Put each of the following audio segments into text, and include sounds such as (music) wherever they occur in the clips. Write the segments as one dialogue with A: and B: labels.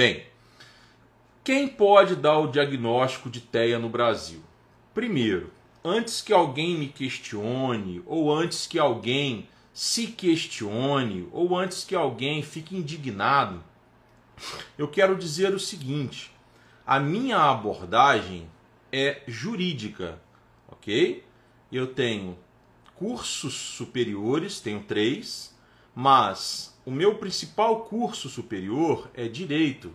A: Bem, quem pode dar o diagnóstico de TEA no Brasil? Primeiro, antes que alguém me questione, ou antes que alguém se questione, ou antes que alguém fique indignado, eu quero dizer o seguinte: a minha abordagem é jurídica, ok? Eu tenho cursos superiores, tenho três, mas o meu principal curso superior é direito.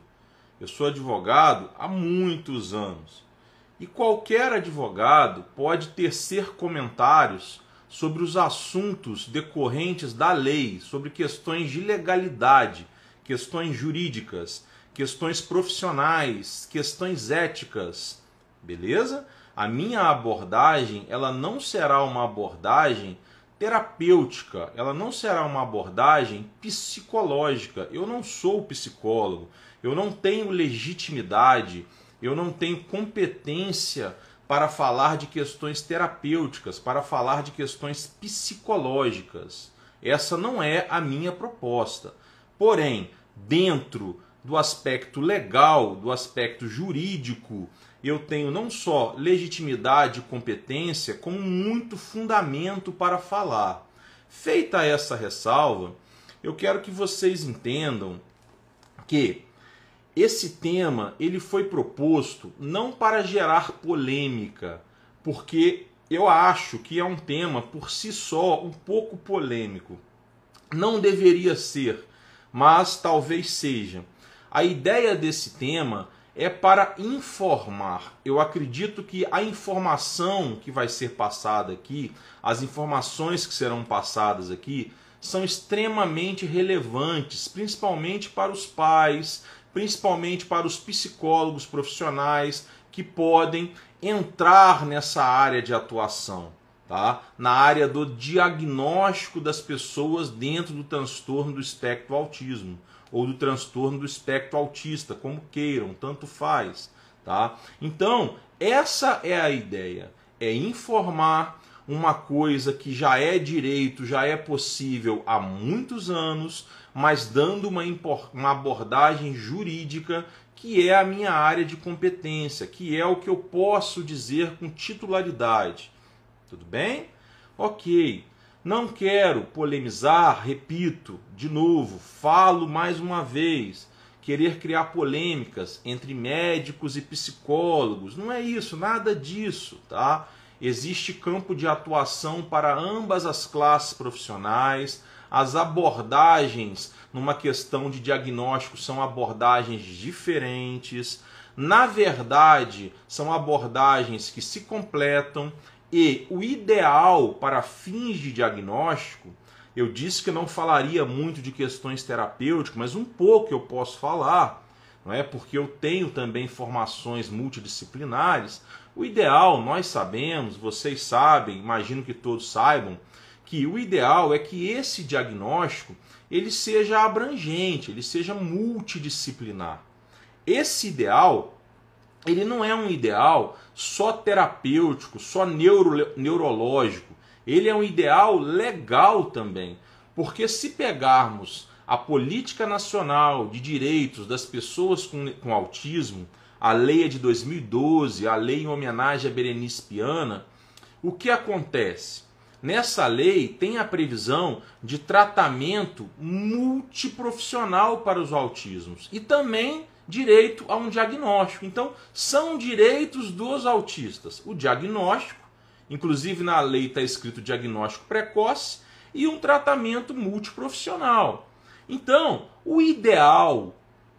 A: Eu sou advogado há muitos anos. E qualquer advogado pode tecer comentários sobre os assuntos decorrentes da lei, sobre questões de legalidade, questões jurídicas, questões profissionais, questões éticas. Beleza? A minha abordagem, ela não será uma abordagem terapêutica, ela não será uma abordagem psicológica. Eu não sou psicólogo, eu não tenho legitimidade, eu não tenho competência para falar de questões terapêuticas, para falar de questões psicológicas. Essa não é a minha proposta. Porém, dentro do aspecto legal, do aspecto jurídico, eu tenho não só legitimidade e competência, como muito fundamento para falar. Feita essa ressalva, eu quero que vocês entendam que esse tema ele foi proposto não para gerar polêmica, porque eu acho que é um tema por si só um pouco polêmico. Não deveria ser, mas talvez seja. A ideia desse tema é para informar. Eu acredito que a informação que vai ser passada aqui, as informações que serão passadas aqui, são extremamente relevantes, principalmente para os pais, principalmente para os psicólogos profissionais que podem entrar nessa área de atuação, tá? Na área do diagnóstico das pessoas dentro do transtorno do espectro autismo ou do transtorno do espectro autista, como queiram, tanto faz, tá? Então, essa é a ideia, é informar uma coisa que já é direito, já é possível há muitos anos, mas dando uma, uma abordagem jurídica que é a minha área de competência, que é o que eu posso dizer com titularidade. Tudo bem? Ok. Não quero polemizar, repito, de novo, falo mais uma vez, querer criar polêmicas entre médicos e psicólogos. Não é isso, nada disso, tá? Existe campo de atuação para ambas as classes profissionais. As abordagens numa questão de diagnóstico são abordagens diferentes. Na verdade, são abordagens que se completam e o ideal para fins de diagnóstico, eu disse que não falaria muito de questões terapêuticas, mas um pouco eu posso falar, não é? Porque eu tenho também formações multidisciplinares. O ideal, nós sabemos, vocês sabem, imagino que todos saibam, que o ideal é que esse diagnóstico ele seja abrangente, ele seja multidisciplinar. Esse ideal ele não é um ideal só terapêutico, só neuro, neurológico. Ele é um ideal legal também. Porque se pegarmos a política nacional de direitos das pessoas com, com autismo, a lei é de 2012, a lei em homenagem a Berenice Piana, o que acontece? Nessa lei tem a previsão de tratamento multiprofissional para os autismos e também direito a um diagnóstico. Então, são direitos dos autistas. O diagnóstico, inclusive na lei está escrito diagnóstico precoce, e um tratamento multiprofissional. Então, o ideal,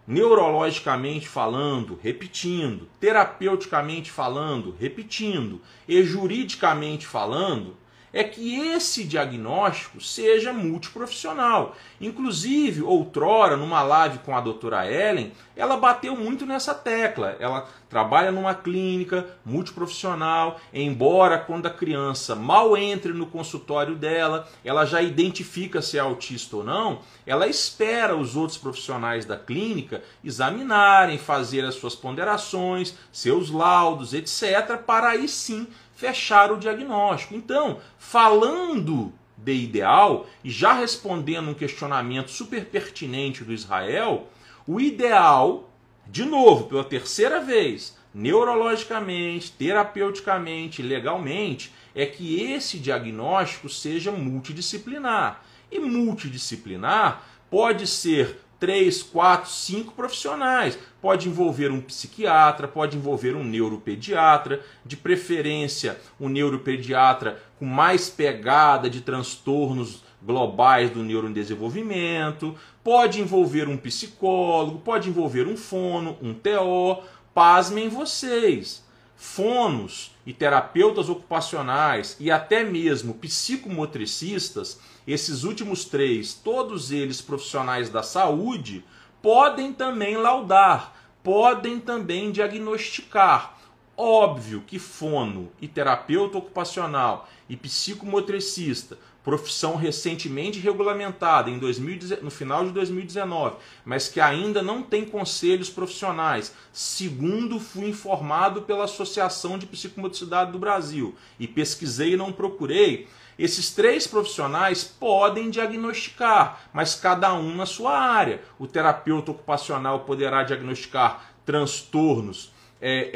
A: neurologicamente falando, repetindo, terapeuticamente falando, repetindo, e juridicamente falando, é que esse diagnóstico seja multiprofissional. Inclusive, outrora, numa live com a doutora Ellen, ela bateu muito nessa tecla. Ela trabalha numa clínica multiprofissional, embora quando a criança mal entre no consultório dela, ela já identifica se é autista ou não, ela espera os outros profissionais da clínica examinarem, fazer as suas ponderações, seus laudos, etc., para aí sim fechar o diagnóstico. Então, falando de ideal e já respondendo um questionamento super pertinente do Israel, o ideal de novo, pela terceira vez, neurologicamente, terapeuticamente, legalmente, é que esse diagnóstico seja multidisciplinar. E multidisciplinar pode ser três, quatro, cinco profissionais. Pode envolver um psiquiatra, pode envolver um neuropediatra, de preferência um neuropediatra com mais pegada de transtornos globais do neurodesenvolvimento, pode envolver um psicólogo, pode envolver um fono, um TO. Pasmem vocês, fonos e terapeutas ocupacionais e até mesmo psicomotricistas, esses últimos três, todos eles profissionais da saúde, podem também laudar, podem também diagnosticar. Óbvio que fono e terapeuta ocupacional e psicomotricista profissão recentemente regulamentada em 2000, no final de 2019, mas que ainda não tem conselhos profissionais, segundo fui informado pela Associação de Psicomotricidade do Brasil e pesquisei e não procurei, esses três profissionais podem diagnosticar, mas cada um na sua área. O terapeuta ocupacional poderá diagnosticar transtornos é,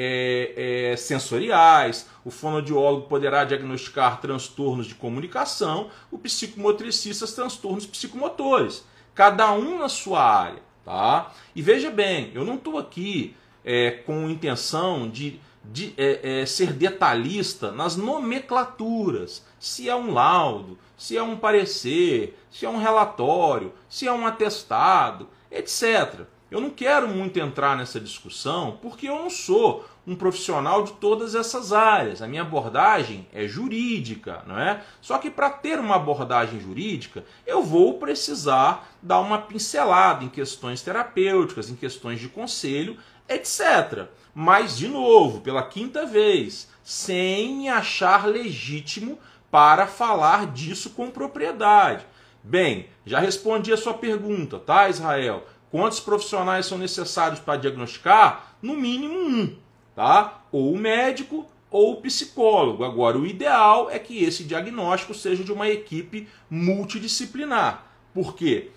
A: é, é, sensoriais, o fonoaudiólogo poderá diagnosticar transtornos de comunicação, o psicomotricista transtornos psicomotores, cada um na sua área. Tá? E veja bem, eu não estou aqui é, com intenção de, de é, é, ser detalhista nas nomenclaturas, se é um laudo, se é um parecer, se é um relatório, se é um atestado, etc. Eu não quero muito entrar nessa discussão porque eu não sou um profissional de todas essas áreas. A minha abordagem é jurídica, não é? Só que para ter uma abordagem jurídica, eu vou precisar dar uma pincelada em questões terapêuticas, em questões de conselho, etc. Mas, de novo, pela quinta vez, sem me achar legítimo para falar disso com propriedade. Bem, já respondi a sua pergunta, tá, Israel? Quantos profissionais são necessários para diagnosticar? No mínimo um, tá? Ou o médico ou o psicólogo. Agora, o ideal é que esse diagnóstico seja de uma equipe multidisciplinar. Por quê?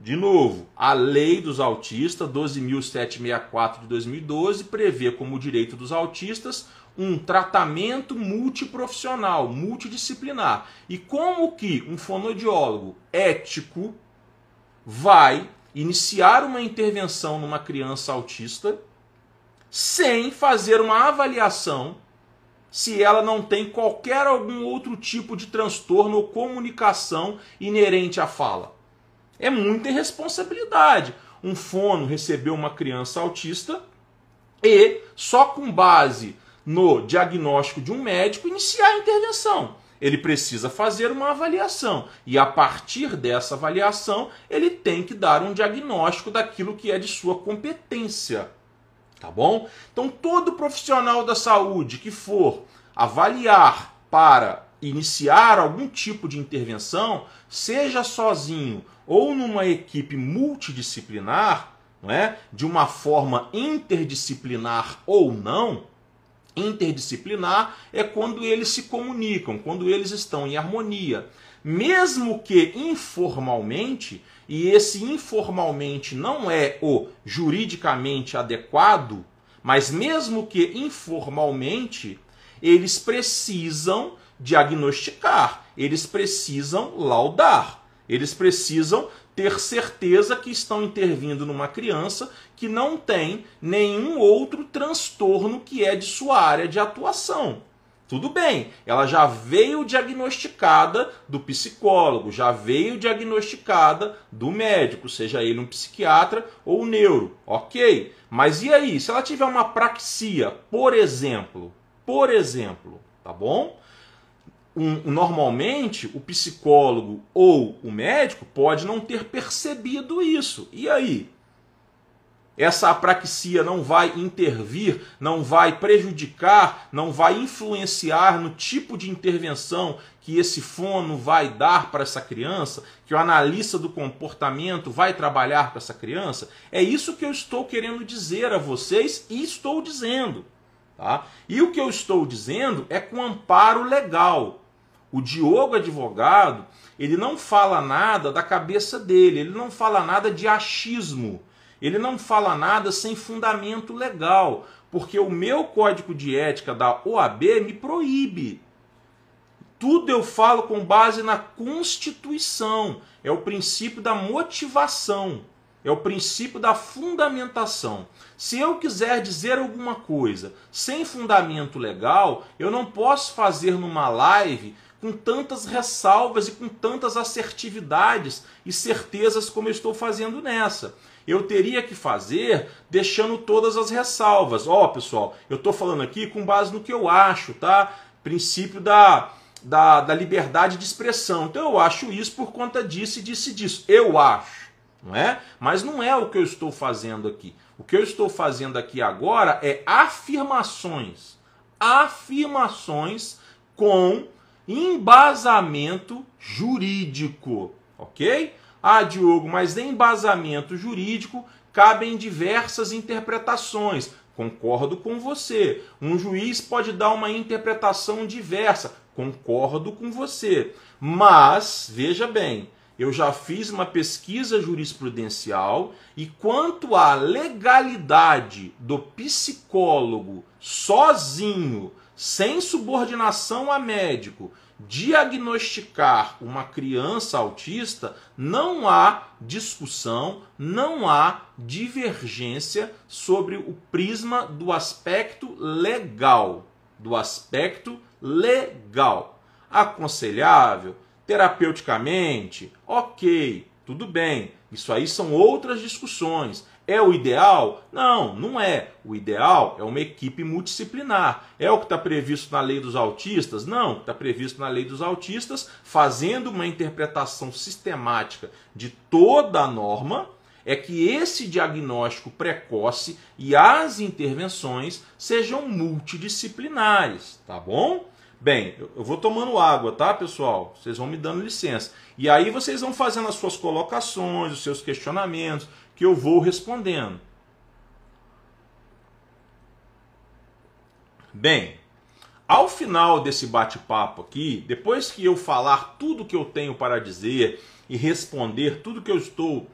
A: De novo, a lei dos autistas, 12.764 de 2012, prevê como direito dos autistas um tratamento multiprofissional, multidisciplinar. E como que um fonoaudiólogo ético vai iniciar uma intervenção numa criança autista sem fazer uma avaliação se ela não tem qualquer algum outro tipo de transtorno ou comunicação inerente à fala. É muita irresponsabilidade. Um fono receber uma criança autista e, só com base no diagnóstico de um médico, iniciar a intervenção ele precisa fazer uma avaliação e a partir dessa avaliação ele tem que dar um diagnóstico daquilo que é de sua competência. Tá bom? Então todo profissional da saúde que for avaliar para iniciar algum tipo de intervenção, seja sozinho ou numa equipe multidisciplinar, não é? De uma forma interdisciplinar ou não, Interdisciplinar é quando eles se comunicam, quando eles estão em harmonia. Mesmo que informalmente, e esse informalmente não é o juridicamente adequado, mas mesmo que informalmente, eles precisam diagnosticar, eles precisam laudar, eles precisam ter certeza que estão intervindo numa criança que não tem nenhum outro transtorno que é de sua área de atuação. Tudo bem, ela já veio diagnosticada do psicólogo, já veio diagnosticada do médico, seja ele um psiquiatra ou um neuro, ok? Mas e aí, se ela tiver uma praxia, por exemplo, por exemplo, tá bom? Um, normalmente o psicólogo ou o médico pode não ter percebido isso. E aí? Essa apraxia não vai intervir, não vai prejudicar, não vai influenciar no tipo de intervenção que esse fono vai dar para essa criança, que o analista do comportamento vai trabalhar para essa criança? É isso que eu estou querendo dizer a vocês e estou dizendo. Tá? E o que eu estou dizendo é com amparo legal. O Diogo advogado, ele não fala nada da cabeça dele, ele não fala nada de achismo. Ele não fala nada sem fundamento legal, porque o meu código de ética da OAB me proíbe. Tudo eu falo com base na Constituição. É o princípio da motivação. É o princípio da fundamentação. Se eu quiser dizer alguma coisa sem fundamento legal, eu não posso fazer numa live com tantas ressalvas e com tantas assertividades e certezas como eu estou fazendo nessa. Eu teria que fazer deixando todas as ressalvas. Ó, oh, pessoal, eu estou falando aqui com base no que eu acho, tá? Princípio da, da, da liberdade de expressão. Então eu acho isso por conta disso e disse disso. Eu acho não é? Mas não é o que eu estou fazendo aqui. O que eu estou fazendo aqui agora é afirmações. Afirmações com embasamento jurídico, ok? Ah, Diogo, mas em embasamento jurídico cabem diversas interpretações. Concordo com você. Um juiz pode dar uma interpretação diversa. Concordo com você. Mas, veja bem, eu já fiz uma pesquisa jurisprudencial e quanto à legalidade do psicólogo sozinho, sem subordinação a médico, diagnosticar uma criança autista, não há discussão, não há divergência sobre o prisma do aspecto legal, do aspecto legal. Aconselhável terapeuticamente, ok, tudo bem. Isso aí são outras discussões. É o ideal? Não, não é. O ideal é uma equipe multidisciplinar. É o que está previsto na lei dos autistas? Não, está previsto na lei dos autistas, fazendo uma interpretação sistemática de toda a norma, é que esse diagnóstico precoce e as intervenções sejam multidisciplinares, tá bom? Bem, eu vou tomando água, tá, pessoal? Vocês vão me dando licença. E aí vocês vão fazendo as suas colocações, os seus questionamentos, que eu vou respondendo. Bem, ao final desse bate-papo aqui, depois que eu falar tudo que eu tenho para dizer e responder tudo que eu estou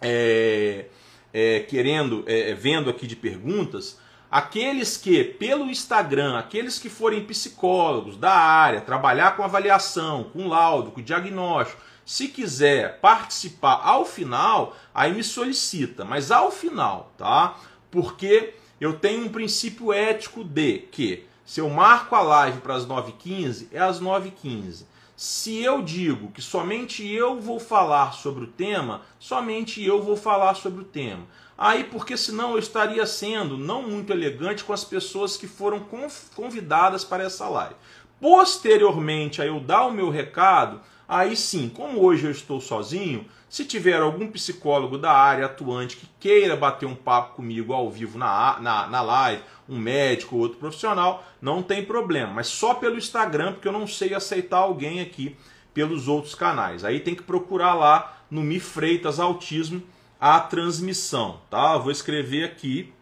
A: é, é, querendo, é, vendo aqui de perguntas, Aqueles que, pelo Instagram, aqueles que forem psicólogos da área, trabalhar com avaliação, com laudo, com diagnóstico, se quiser participar ao final, aí me solicita, mas ao final, tá? Porque eu tenho um princípio ético de que se eu marco a live para as 9h15, é às 9h15. Se eu digo que somente eu vou falar sobre o tema, somente eu vou falar sobre o tema. Aí, porque senão eu estaria sendo não muito elegante com as pessoas que foram convidadas para essa live. Posteriormente a eu dar o meu recado, aí sim, como hoje eu estou sozinho, se tiver algum psicólogo da área atuante que queira bater um papo comigo ao vivo na, na, na live, um médico ou outro profissional, não tem problema. Mas só pelo Instagram, porque eu não sei aceitar alguém aqui pelos outros canais. Aí tem que procurar lá no Mi Freitas Autismo a transmissão, tá? vou escrever aqui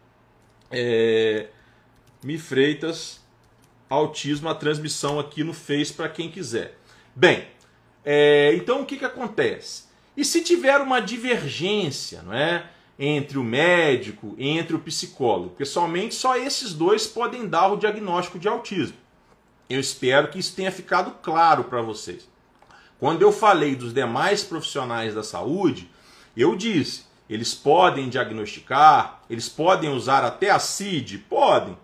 A: é, Mi Freitas Autismo, a transmissão aqui no Face para quem quiser. Bem, é, então o que, que acontece? E se tiver uma divergência, não é? Entre o médico, entre o psicólogo, porque somente só esses dois podem dar o diagnóstico de autismo. Eu espero que isso tenha ficado claro para vocês. Quando eu falei dos demais profissionais da saúde, eu disse eles podem diagnosticar, eles podem usar até a CID? Podem,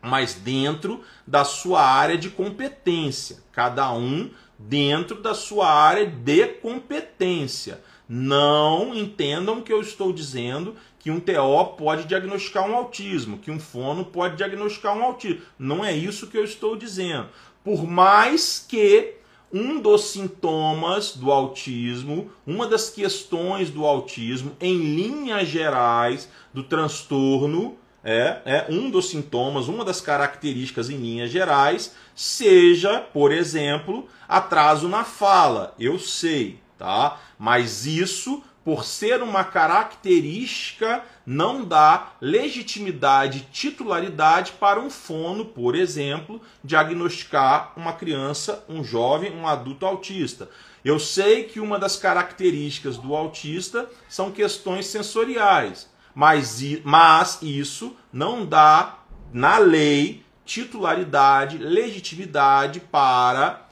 A: mas dentro da sua área de competência. Cada um dentro da sua área de competência. Não entendam que eu estou dizendo que um TO pode diagnosticar um autismo, que um fono pode diagnosticar um autismo. Não é isso que eu estou dizendo. Por mais que um dos sintomas do autismo, uma das questões do autismo, em linhas gerais, do transtorno, é, é um dos sintomas, uma das características em linhas gerais, seja, por exemplo, atraso na fala. Eu sei, tá? Mas isso por ser uma característica, não dá legitimidade, titularidade para um fono, por exemplo, diagnosticar uma criança, um jovem, um adulto autista. Eu sei que uma das características do autista são questões sensoriais, Mas, mas isso não dá, na lei, titularidade, legitimidade para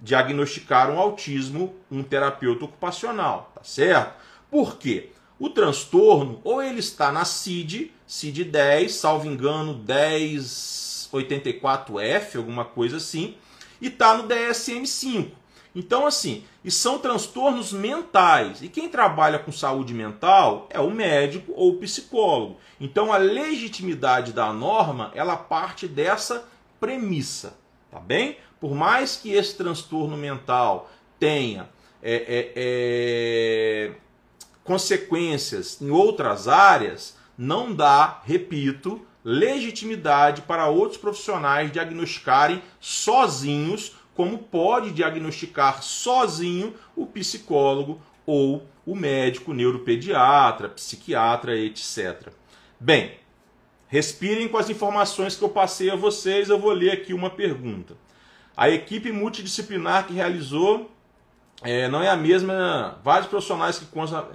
A: diagnosticar um autismo um terapeuta ocupacional, tá certo? Por quê? O transtorno, ou ele está na CID, CID 10, salvo engano, 1084F, alguma coisa assim, e está no DSM-5. Então, assim, e são transtornos mentais. E quem trabalha com saúde mental é o médico ou o psicólogo. Então, a legitimidade da norma, ela parte dessa premissa, tá bem? Por mais que esse transtorno mental tenha é, é, é, consequências em outras áreas, não dá, repito, legitimidade para outros profissionais diagnosticarem sozinhos, como pode diagnosticar sozinho o psicólogo ou o médico neuropediatra, psiquiatra, etc. Bem, respirem com as informações que eu passei a vocês, eu vou ler aqui uma pergunta. A equipe multidisciplinar que realizou é, não é a mesma, vários profissionais que constam.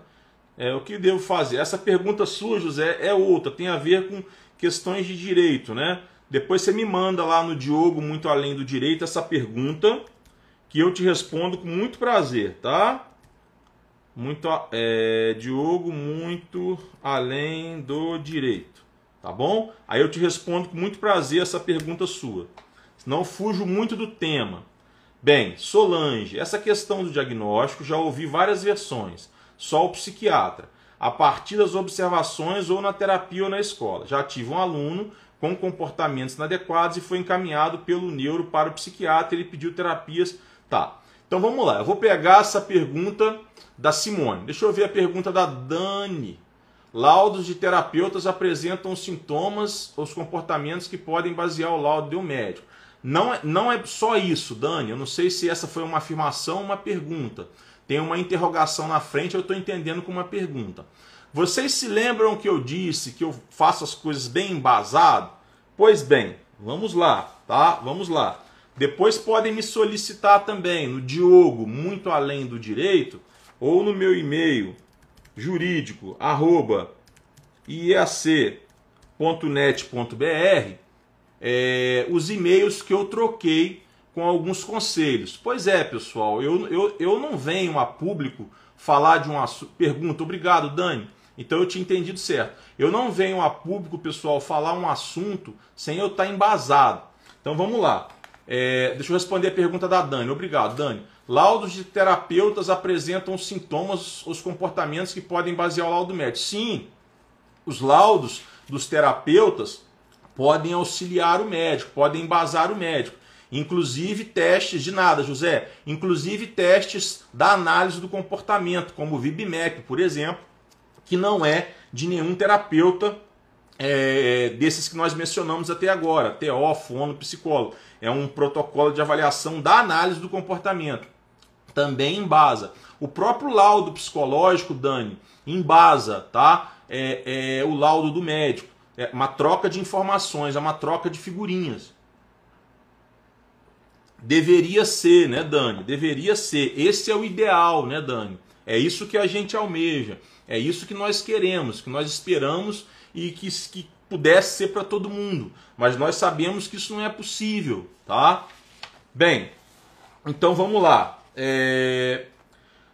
A: É, o que devo fazer? Essa pergunta sua, José, é outra, tem a ver com questões de direito, né? Depois você me manda lá no Diogo Muito Além do Direito essa pergunta, que eu te respondo com muito prazer, tá? Muito, é, Diogo Muito Além do Direito, tá bom? Aí eu te respondo com muito prazer essa pergunta sua. Senão fujo muito do tema. Bem, Solange, essa questão do diagnóstico já ouvi várias versões só o psiquiatra, a partir das observações ou na terapia ou na escola. Já tive um aluno com comportamentos inadequados e foi encaminhado pelo neuro para o psiquiatra, ele pediu terapias. Tá. Então vamos lá, eu vou pegar essa pergunta da Simone. Deixa eu ver a pergunta da Dani. Laudos de terapeutas apresentam sintomas os comportamentos que podem basear o laudo do médico. Não é, não é só isso, Dani. Eu não sei se essa foi uma afirmação ou uma pergunta tem uma interrogação na frente, eu estou entendendo como uma pergunta. Vocês se lembram que eu disse que eu faço as coisas bem embasado? Pois bem, vamos lá, tá? Vamos lá. Depois podem me solicitar também no Diogo, muito além do direito, ou no meu e-mail jurídico, arroba iac.net.br, é, os e-mails que eu troquei com alguns conselhos. Pois é, pessoal, eu, eu, eu não venho a público falar de um assunto. Pergunta, obrigado, Dani. Então eu tinha entendido certo. Eu não venho a público, pessoal, falar um assunto sem eu estar embasado. Então vamos lá. É, deixa eu responder a pergunta da Dani. Obrigado, Dani. Laudos de terapeutas apresentam os sintomas, os comportamentos que podem basear o laudo médico. Sim, os laudos dos terapeutas podem auxiliar o médico, podem embasar o médico. Inclusive testes de nada, José. Inclusive testes da análise do comportamento, como o VibMap, por exemplo, que não é de nenhum terapeuta é, desses que nós mencionamos até agora, TO, fono, psicólogo. É um protocolo de avaliação da análise do comportamento. Também embasa. O próprio laudo psicológico, Dani, embasa tá? É, é, o laudo do médico. É uma troca de informações, é uma troca de figurinhas. Deveria ser, né, Dani? Deveria ser. Esse é o ideal, né, Dani? É isso que a gente almeja. É isso que nós queremos, que nós esperamos e que, que pudesse ser para todo mundo. Mas nós sabemos que isso não é possível, tá? Bem, então vamos lá. É...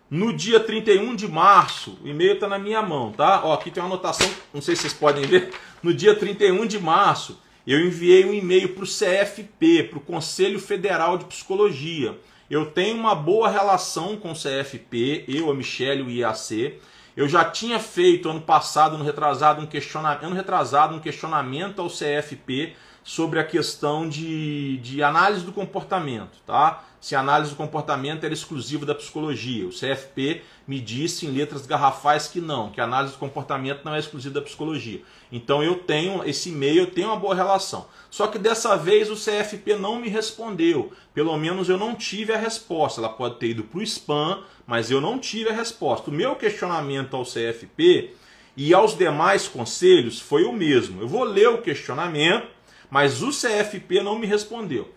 A: No dia 31 de março, o e-mail está na minha mão, tá? Ó, aqui tem uma anotação, não sei se vocês podem ver. No dia 31 de março, eu enviei um e-mail para o CFP, para o Conselho Federal de Psicologia. Eu tenho uma boa relação com o CFP, eu, a Michelle e o IAC. Eu já tinha feito ano passado, ano retrasado, um questionamento, ano retrasado, um questionamento ao CFP sobre a questão de, de análise do comportamento, tá? Se a análise do comportamento era exclusiva da psicologia. O CFP me disse em letras garrafais que não, que a análise do comportamento não é exclusiva da psicologia. Então eu tenho esse e-mail, eu tenho uma boa relação. Só que dessa vez o CFP não me respondeu. Pelo menos eu não tive a resposta. Ela pode ter ido para o spam, mas eu não tive a resposta. O meu questionamento ao CFP e aos demais conselhos foi o mesmo. Eu vou ler o questionamento, mas o CFP não me respondeu.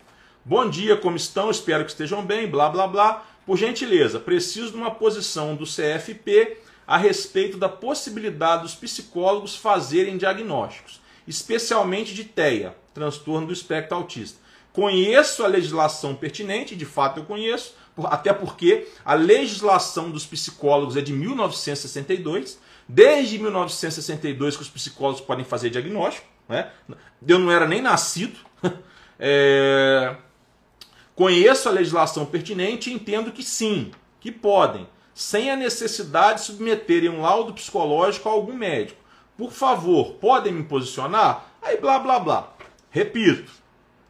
A: Bom dia, como estão? Espero que estejam bem, blá blá blá. Por gentileza, preciso de uma posição do CFP a respeito da possibilidade dos psicólogos fazerem diagnósticos, especialmente de TEA, transtorno do espectro autista. Conheço a legislação pertinente, de fato eu conheço, até porque a legislação dos psicólogos é de 1962. Desde 1962 que os psicólogos podem fazer diagnóstico. Né? Eu não era nem nascido. (laughs) É... Conheço a legislação pertinente e entendo que sim, que podem, sem a necessidade de submeterem um laudo psicológico a algum médico. Por favor, podem me posicionar? Aí blá blá blá. Repito,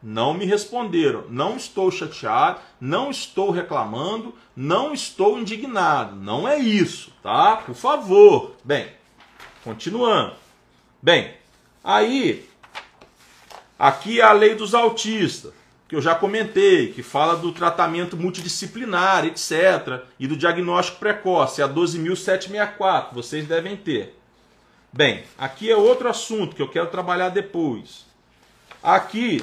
A: não me responderam. Não estou chateado, não estou reclamando, não estou indignado. Não é isso, tá? Por favor. Bem, continuando. Bem, aí aqui é a lei dos autistas, que eu já comentei, que fala do tratamento multidisciplinar, etc, e do diagnóstico precoce, é a 12764, vocês devem ter. Bem, aqui é outro assunto que eu quero trabalhar depois. Aqui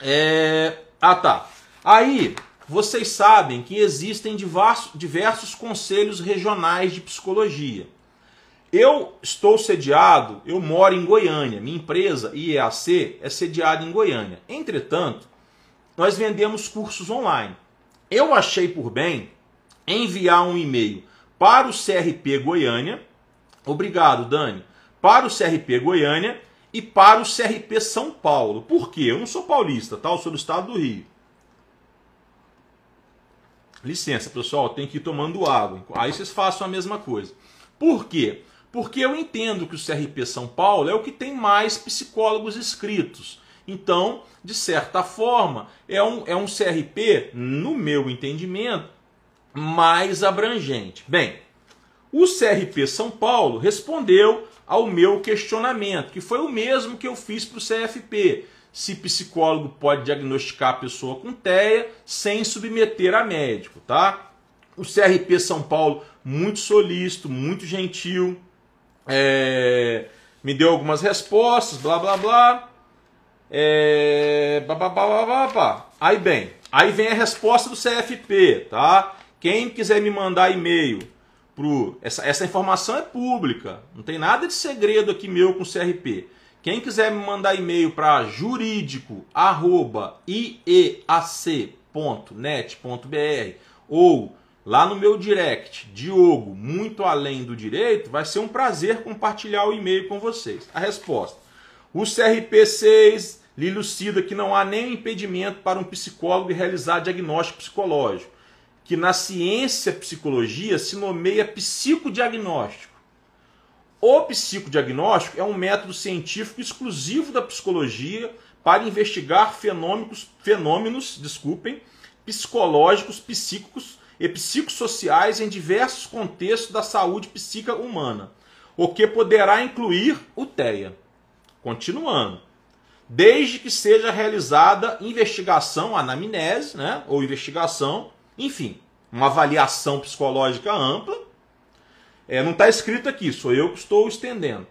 A: é... Ah, tá. Aí, vocês sabem que existem diversos, diversos conselhos regionais de psicologia. Eu estou sediado, eu moro em Goiânia. Minha empresa, IEAC, é sediada em Goiânia. Entretanto, nós vendemos cursos online. Eu achei por bem enviar um e-mail para o CRP Goiânia. Obrigado, Dani. Para o CRP Goiânia e para o CRP São Paulo. Por quê? Eu não sou paulista, tá? Eu sou do estado do Rio. Licença, pessoal, tem que ir tomando água. Aí vocês façam a mesma coisa. Por quê? Porque eu entendo que o CRP São Paulo é o que tem mais psicólogos inscritos. Então, de certa forma, é um, é um CRP, no meu entendimento, mais abrangente. Bem, o CRP São Paulo respondeu ao meu questionamento, que foi o mesmo que eu fiz para o CFP. Se psicólogo pode diagnosticar a pessoa com TEA sem submeter a médico, tá? O CRP São Paulo, muito solícito, muito gentil, é, me deu algumas respostas, blá blá blá. É, blá, blá, blá. Aí bem, aí vem a resposta do CFP, tá? Quem quiser me mandar e-mail pro. Essa, essa informação é pública, não tem nada de segredo aqui meu com o CRP. Quem quiser me mandar e-mail para jurídico@ieac.net.br ou lá no meu direct, Diogo, muito além do direito, vai ser um prazer compartilhar o e-mail com vocês. A resposta: o CRP6 lhe que não há nenhum impedimento para um psicólogo realizar diagnóstico psicológico que na ciência psicologia se nomeia psicodiagnóstico. O psicodiagnóstico é um método científico exclusivo da psicologia para investigar fenômenos, fenômenos desculpem, psicológicos, psíquicos e psicossociais em diversos contextos da saúde psíquica humana, o que poderá incluir o TEA. Continuando. Desde que seja realizada investigação, anamnese, né, ou investigação enfim, uma avaliação psicológica ampla. É, não está escrito aqui, sou eu que estou estendendo.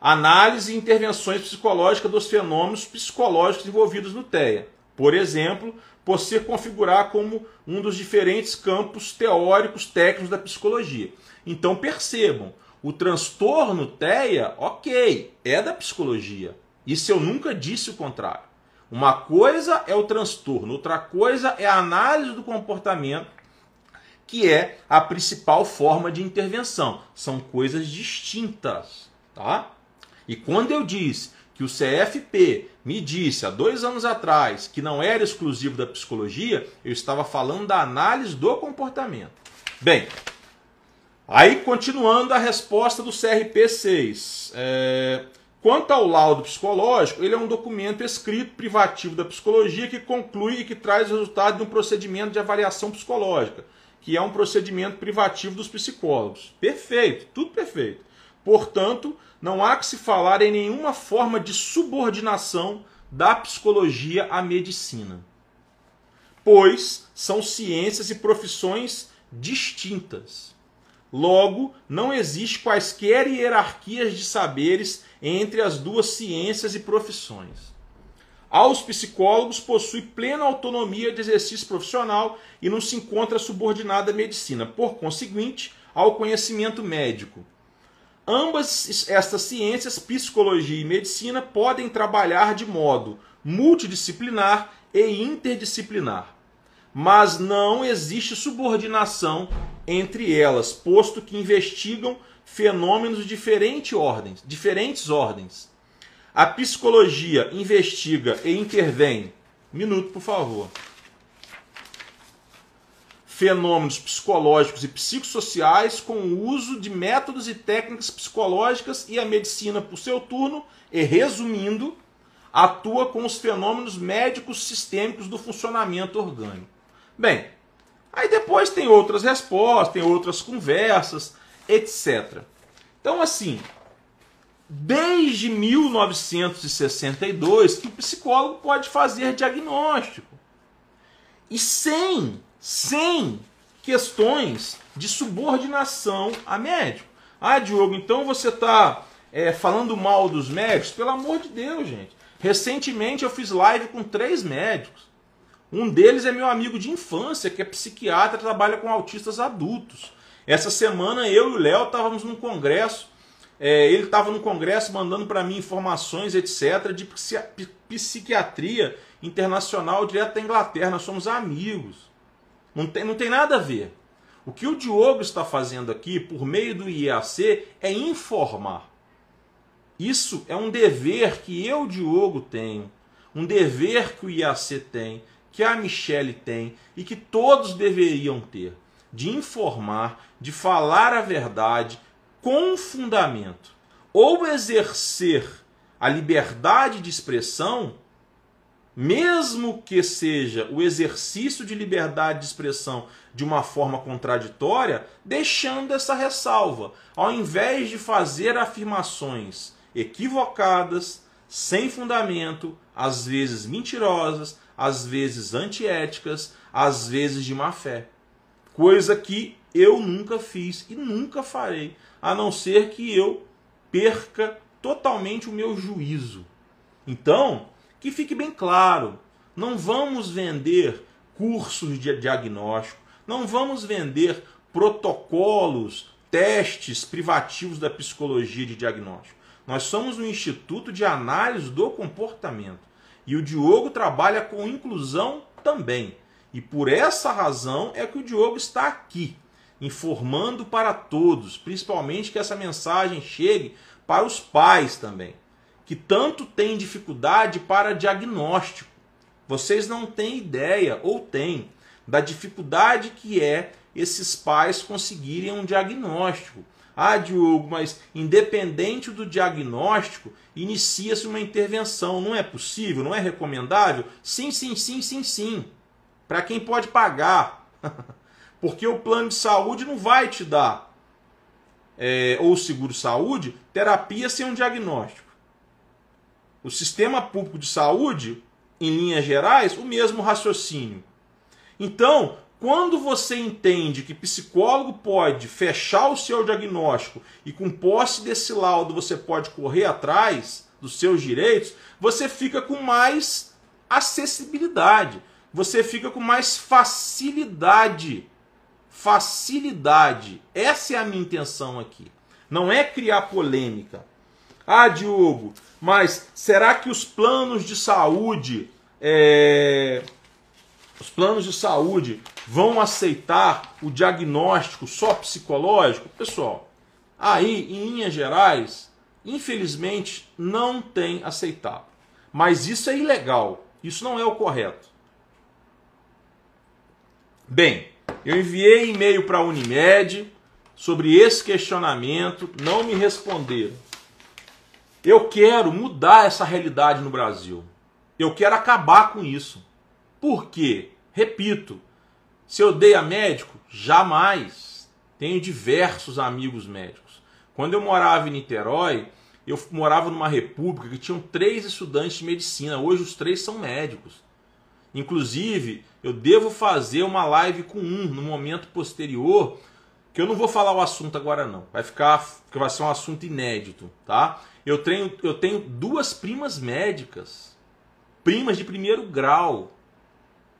A: Análise e intervenções psicológicas dos fenômenos psicológicos envolvidos no TEA. Por exemplo, se configurar como um dos diferentes campos teóricos técnicos da psicologia. Então percebam, o transtorno TEA, ok, é da psicologia. Isso eu nunca disse o contrário. Uma coisa é o transtorno, outra coisa é a análise do comportamento, que é a principal forma de intervenção. São coisas distintas, tá? E quando eu disse que o CFP me disse há dois anos atrás que não era exclusivo da psicologia, eu estava falando da análise do comportamento. Bem, aí continuando a resposta do CRP6. É, Quanto ao laudo psicológico, ele é um documento escrito privativo da psicologia que conclui e que traz o resultado de um procedimento de avaliação psicológica, que é um procedimento privativo dos psicólogos. Perfeito, tudo perfeito. Portanto, não há que se falar em nenhuma forma de subordinação da psicologia à medicina, pois são ciências e profissões distintas. Logo, não existe quaisquer hierarquias de saberes entre as duas ciências e profissões. Aos psicólogos possui plena autonomia de exercício profissional e não se encontra subordinada à medicina. Por conseguinte, ao conhecimento médico. Ambas estas ciências, psicologia e medicina, podem trabalhar de modo multidisciplinar e interdisciplinar. Mas não existe subordinação entre elas, posto que investigam fenômenos de diferentes ordens, diferentes ordens. A psicologia investiga e intervém. Minuto, por favor fenômenos psicológicos e psicossociais com o uso de métodos e técnicas psicológicas e a medicina, por seu turno, e resumindo, atua com os fenômenos médicos sistêmicos do funcionamento orgânico. Bem, aí depois tem outras respostas, tem outras conversas, etc. Então, assim, desde 1962 que o psicólogo pode fazer diagnóstico. E sem sem questões de subordinação a médico. Ah, Diogo, então você está é, falando mal dos médicos? Pelo amor de Deus, gente. Recentemente eu fiz live com três médicos. Um deles é meu amigo de infância, que é psiquiatra, trabalha com autistas adultos. Essa semana eu e o Léo estávamos num congresso. É, ele estava no congresso mandando para mim informações, etc., de psiquiatria internacional direto da Inglaterra. Nós somos amigos. Não tem, não tem nada a ver. O que o Diogo está fazendo aqui, por meio do IAC, é informar. Isso é um dever que eu, Diogo, tenho, um dever que o IAC tem, que a Michele tem e que todos deveriam ter, de informar, de falar a verdade com fundamento. Ou exercer a liberdade de expressão mesmo que seja o exercício de liberdade de expressão de uma forma contraditória, deixando essa ressalva, ao invés de fazer afirmações equivocadas, sem fundamento, às vezes mentirosas, às vezes antiéticas, às vezes de má fé. Coisa que eu nunca fiz e nunca farei, a não ser que eu perca totalmente o meu juízo. Então, que fique bem claro, não vamos vender cursos de diagnóstico, não vamos vender protocolos, testes privativos da psicologia de diagnóstico. Nós somos um instituto de análise do comportamento. E o Diogo trabalha com inclusão também. E por essa razão é que o Diogo está aqui, informando para todos, principalmente que essa mensagem chegue para os pais também que tanto têm dificuldade para diagnóstico. Vocês não têm ideia, ou têm, da dificuldade que é esses pais conseguirem um diagnóstico. Ah, Diogo, mas independente do diagnóstico, inicia-se uma intervenção. Não é possível? Não é recomendável? Sim, sim, sim, sim, sim. Para quem pode pagar. (laughs) Porque o plano de saúde não vai te dar, é, ou seguro-saúde, terapia sem um diagnóstico. O sistema público de saúde, em linhas gerais, o mesmo raciocínio. Então, quando você entende que psicólogo pode fechar o seu diagnóstico e com posse desse laudo você pode correr atrás dos seus direitos, você fica com mais acessibilidade, você fica com mais facilidade. Facilidade. Essa é a minha intenção aqui. Não é criar polêmica. Ah, Diogo, mas será que os planos de saúde, é, os planos de saúde vão aceitar o diagnóstico só psicológico? Pessoal, aí, em linhas gerais, infelizmente não tem aceitado. Mas isso é ilegal. Isso não é o correto. Bem, eu enviei e-mail para a Unimed sobre esse questionamento, não me responderam. Eu quero mudar essa realidade no Brasil. Eu quero acabar com isso. Por quê? Repito, se eu odeia médico, jamais. Tenho diversos amigos médicos. Quando eu morava em Niterói, eu morava numa república que tinham três estudantes de medicina. Hoje os três são médicos. Inclusive, eu devo fazer uma live com um no momento posterior, que eu não vou falar o assunto agora não. Vai ficar, que vai ser um assunto inédito, tá? Eu tenho, eu tenho duas primas médicas, primas de primeiro grau.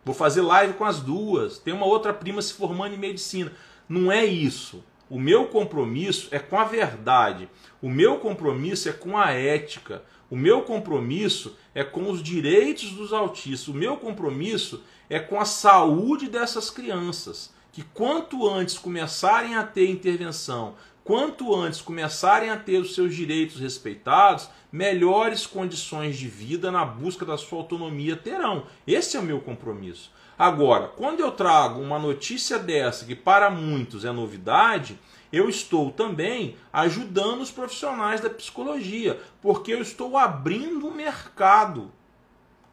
A: Vou fazer live com as duas. Tem uma outra prima se formando em medicina. Não é isso. O meu compromisso é com a verdade. O meu compromisso é com a ética. O meu compromisso é com os direitos dos autistas. O meu compromisso é com a saúde dessas crianças. Que quanto antes começarem a ter intervenção, quanto antes começarem a ter os seus direitos respeitados, melhores condições de vida na busca da sua autonomia terão. Esse é o meu compromisso. Agora, quando eu trago uma notícia dessa, que para muitos é novidade, eu estou também ajudando os profissionais da psicologia, porque eu estou abrindo um mercado.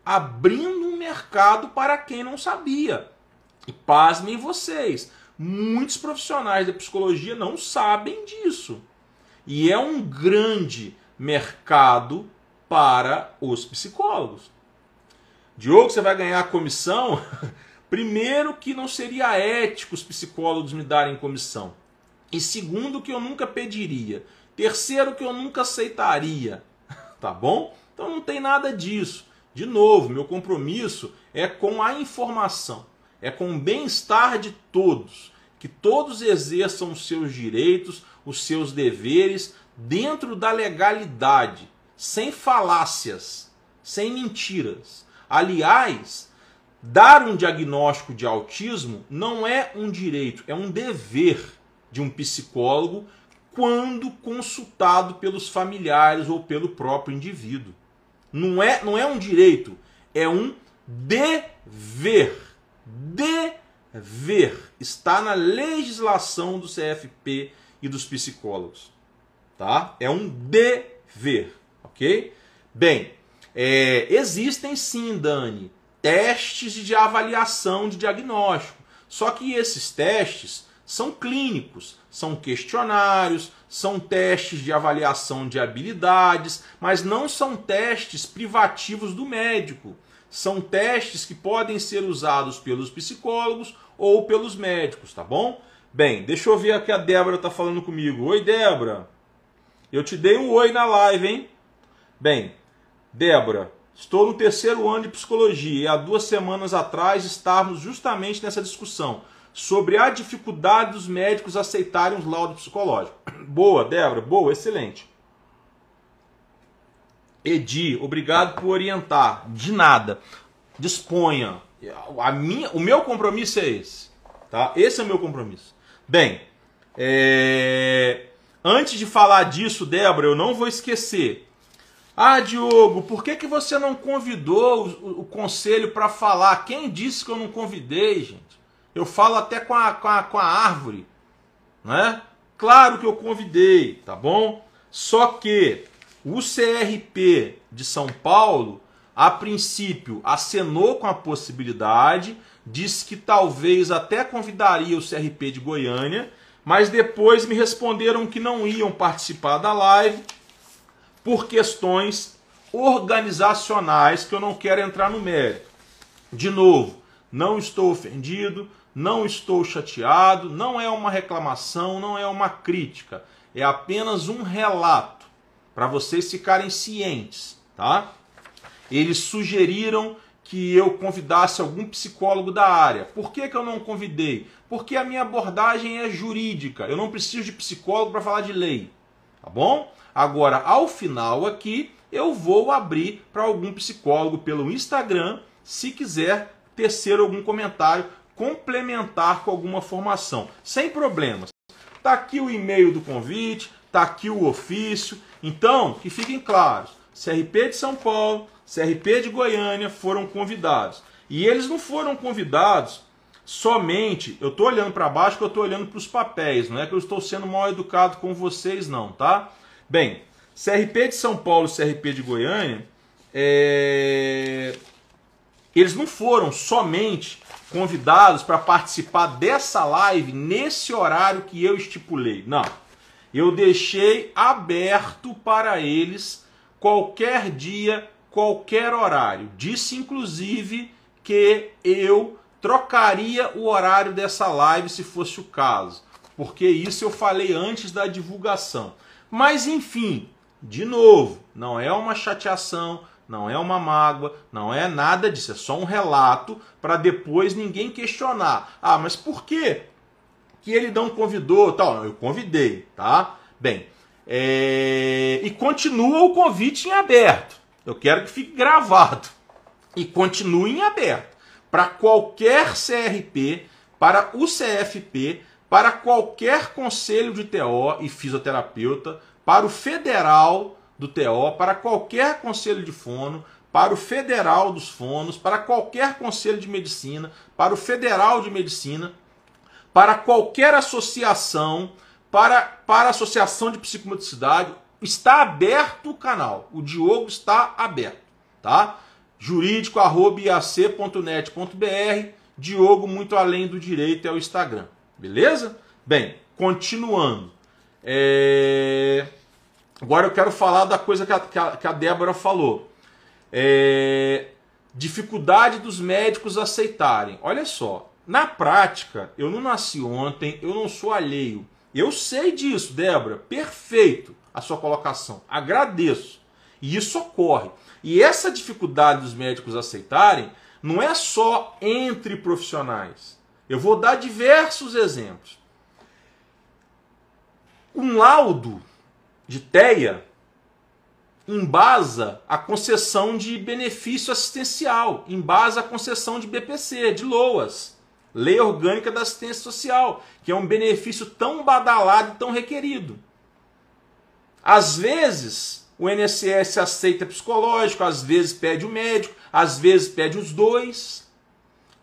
A: Abrindo um mercado para quem não sabia. E pasmem vocês, muitos profissionais da psicologia não sabem disso. E é um grande mercado para os psicólogos. Diogo, você vai ganhar comissão? (laughs) Primeiro, que não seria ético os psicólogos me darem comissão. E segundo, que eu nunca pediria. Terceiro, que eu nunca aceitaria. (laughs) Tá bom? Então não tem nada disso. De novo, meu compromisso é com a informação, é com o bem-estar de todos. Que todos exerçam os seus direitos, os seus deveres, dentro da legalidade, sem falácias, sem mentiras. Aliás, dar um diagnóstico de autismo não é um direito, é um dever de um psicólogo quando consultado pelos familiares ou pelo próprio indivíduo. Não é, não é um direito, é um dever. Dever. Está na legislação do CFP e dos psicólogos. Tá? É um dever, ok? Bem, é, existem sim, Dani, testes de avaliação de diagnóstico. Só que esses testes são clínicos, são questionários, são testes de avaliação de habilidades, mas não são testes privativos do médico. São testes que podem ser usados pelos psicólogos ou pelos médicos, tá bom? Bem, deixa eu ver aqui a Débora está falando comigo. Oi, Débora. Eu te dei um oi na live, hein? Bem, Débora, estou no terceiro ano de psicologia e há duas semanas atrás estávamos justamente nessa discussão sobre a dificuldade dos médicos aceitarem os laudos psicológicos. Boa, Débora, boa, excelente. Edi, obrigado por orientar. De nada. Disponha. A minha, o meu compromisso é esse. Tá? Esse é o meu compromisso. Bem, é... antes de falar disso, Débora, eu não vou esquecer. Ah, Diogo, por que, que você não convidou o, o conselho para falar? Quem disse que eu não convidei, gente? Eu falo até com a, com a, com a árvore. Né? Claro que eu convidei, tá bom? Só que o CRP de São Paulo, a princípio, acenou com a possibilidade, disse que talvez até convidaria o CRP de Goiânia, mas depois me responderam que não iam participar da live por questões organizacionais que eu não quero entrar no mérito. De novo, não estou ofendido, não estou chateado, não é uma reclamação, não é uma crítica, é apenas um relato para vocês ficarem cientes, tá? Eles sugeriram que eu convidasse algum psicólogo da área. Por que, que eu não convidei? Porque a minha abordagem é jurídica. Eu não preciso de psicólogo para falar de lei. Tá bom? Agora, ao final aqui, eu vou abrir para algum psicólogo pelo Instagram, se quiser tecer algum comentário complementar com alguma formação, sem problemas. Tá aqui o e-mail do convite, tá aqui o ofício. Então, que fiquem claros, CRP de São Paulo, CRP de Goiânia foram convidados. E eles não foram convidados somente, eu estou olhando para baixo que eu estou olhando para os papéis, não é que eu estou sendo mal educado com vocês não, tá? Bem, CRP de São Paulo e CRP de Goiânia, é... eles não foram somente convidados para participar dessa live nesse horário que eu estipulei. Não. Eu deixei aberto para eles qualquer dia, qualquer horário. Disse inclusive que eu trocaria o horário dessa live se fosse o caso, porque isso eu falei antes da divulgação. Mas enfim, de novo, não é uma chateação, não é uma mágoa, não é nada disso, é só um relato para depois ninguém questionar. Ah, mas por quê? Que ele não convidou, tal. Eu convidei, tá? Bem, é... e continua o convite em aberto. Eu quero que fique gravado. E continue em aberto para qualquer CRP, para o CFP, para qualquer conselho de TO e fisioterapeuta, para o federal do TO, para qualquer conselho de fono, para o federal dos fonos, para qualquer conselho de medicina, para o federal de medicina, para qualquer associação, para, para associação de psicomotricidade, está aberto o canal. O Diogo está aberto, tá? jurídico@iac.net.br. Diogo muito além do direito é o Instagram, beleza? Bem, continuando. É... Agora eu quero falar da coisa que a, que a, que a Débora falou. É... Dificuldade dos médicos aceitarem. Olha só, na prática, eu não nasci ontem, eu não sou alheio. Eu sei disso, Débora. Perfeito a sua colocação. Agradeço. E isso ocorre. E essa dificuldade dos médicos aceitarem não é só entre profissionais. Eu vou dar diversos exemplos. Um laudo de TEA embasa a concessão de benefício assistencial, embasa a concessão de BPC, de LOAS, Lei Orgânica da Assistência Social, que é um benefício tão badalado e tão requerido. Às vezes, o INSS aceita psicológico, às vezes pede o médico, às vezes pede os dois,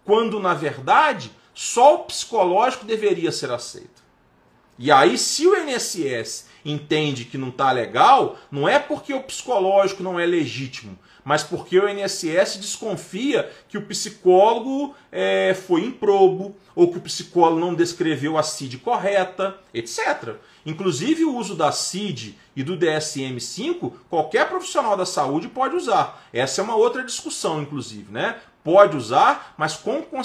A: quando na verdade só o psicológico deveria ser aceito. E aí, se o INSS entende que não está legal, não é porque o psicológico não é legítimo, mas porque o INSS desconfia que o psicólogo é, foi improbo, ou que o psicólogo não descreveu a CID correta, etc. Inclusive o uso da CID e do DSM-5, qualquer profissional da saúde pode usar. Essa é uma outra discussão, inclusive, né? Pode usar, mas com, com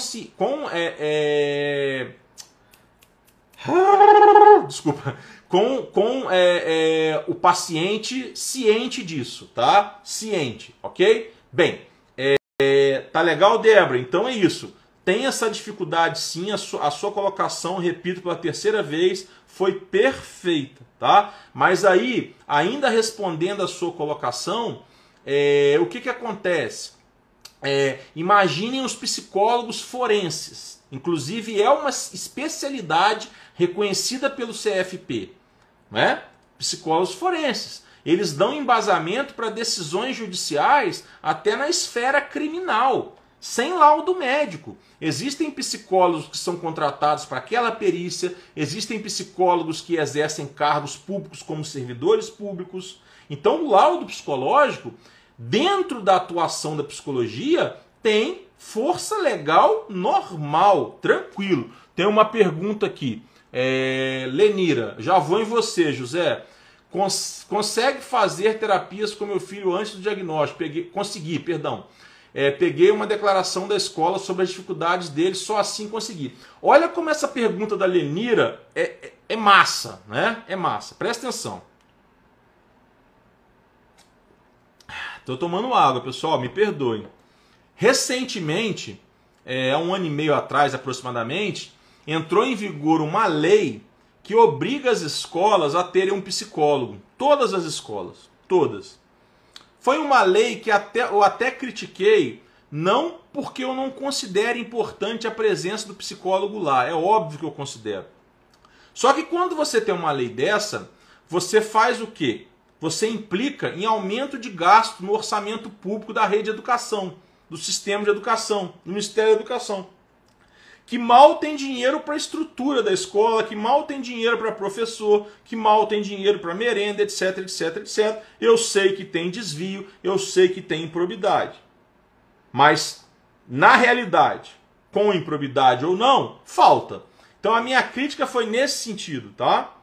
A: é, é... (laughs) Desculpa, com, com é, é, o paciente ciente disso, tá? Ciente, ok? Bem, é, tá legal, Débora? Então é isso. Tem essa dificuldade sim, a sua, a sua colocação, repito pela terceira vez, foi perfeita, tá? Mas aí, ainda respondendo a sua colocação, é, o que, que acontece? É, imaginem os psicólogos forenses. Inclusive, é uma especialidade reconhecida pelo CFP né? psicólogos forenses. Eles dão embasamento para decisões judiciais até na esfera criminal, sem laudo médico. Existem psicólogos que são contratados para aquela perícia, existem psicólogos que exercem cargos públicos como servidores públicos. Então, o laudo psicológico, dentro da atuação da psicologia, tem força legal normal, tranquilo. Tem uma pergunta aqui. É, Lenira, já vou em você, José. Cons consegue fazer terapias com meu filho antes do diagnóstico? Peguei, consegui, perdão. É, peguei uma declaração da escola sobre as dificuldades dele, só assim consegui. Olha como essa pergunta da Lenira é, é, é massa, né? É massa. Presta atenção. Estou tomando água, pessoal, me perdoem. Recentemente, é, um ano e meio atrás aproximadamente, entrou em vigor uma lei que obriga as escolas a terem um psicólogo. Todas as escolas. Todas. Foi uma lei que até, eu até critiquei, não porque eu não considero importante a presença do psicólogo lá. É óbvio que eu considero. Só que quando você tem uma lei dessa, você faz o quê? Você implica em aumento de gasto no orçamento público da rede de educação, do sistema de educação, do Ministério da Educação que mal tem dinheiro para a estrutura da escola, que mal tem dinheiro para professor, que mal tem dinheiro para merenda, etc, etc, etc. Eu sei que tem desvio, eu sei que tem improbidade. Mas, na realidade, com improbidade ou não, falta. Então a minha crítica foi nesse sentido, tá?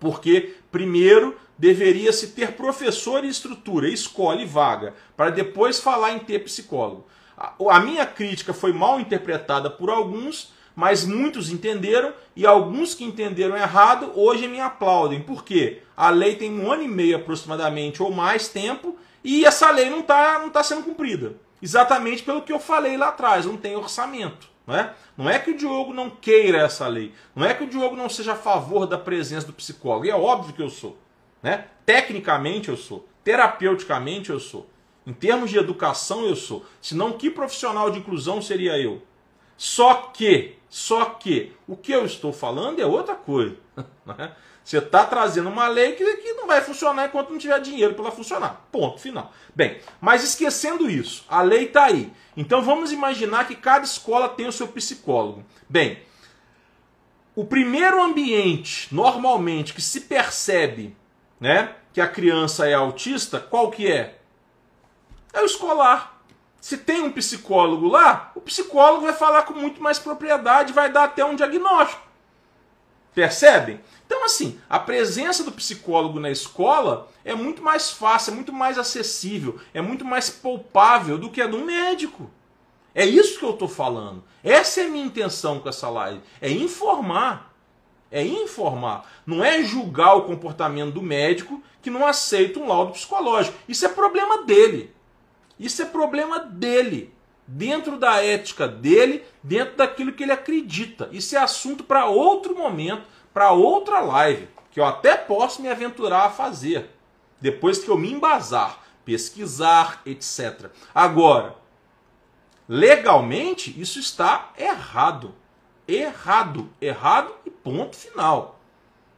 A: Porque, primeiro, deveria se ter professor e estrutura, escola e vaga, para depois falar em ter psicólogo. A minha crítica foi mal interpretada por alguns, mas muitos entenderam e alguns que entenderam errado hoje me aplaudem. Por quê? A lei tem um ano e meio aproximadamente ou mais tempo e essa lei não está não tá sendo cumprida. Exatamente pelo que eu falei lá atrás, não tem orçamento. Não é? não é que o Diogo não queira essa lei. Não é que o Diogo não seja a favor da presença do psicólogo. E é óbvio que eu sou. Né? Tecnicamente eu sou. Terapeuticamente eu sou. Em termos de educação eu sou. Senão que profissional de inclusão seria eu? Só que, só que, o que eu estou falando é outra coisa. (laughs) Né? Você está trazendo uma lei que, que não vai funcionar enquanto não tiver dinheiro para funcionar. Ponto final. Bem, mas esquecendo isso, a lei está aí. Então vamos imaginar que cada escola tem o seu psicólogo. Bem, o primeiro ambiente, normalmente, que se percebe né, que a criança é autista, qual que é? É o escolar. Se tem um psicólogo lá, o psicólogo vai falar com muito mais propriedade, vai dar até um diagnóstico. Percebem? Então, assim, a presença do psicólogo na escola é muito mais fácil, é muito mais acessível, é muito mais poupável do que a do médico. É isso que eu estou falando. Essa é a minha intenção com essa live. É informar. É informar. Não é julgar o comportamento do médico que não aceita um laudo psicológico. Isso é problema dele. Isso é problema dele. Dentro da ética dele, dentro daquilo que ele acredita. Isso é assunto para outro momento para outra live, que eu até posso me aventurar a fazer, depois que eu me embasar, pesquisar, etc. Agora, legalmente, isso está errado. Errado, errado e ponto final.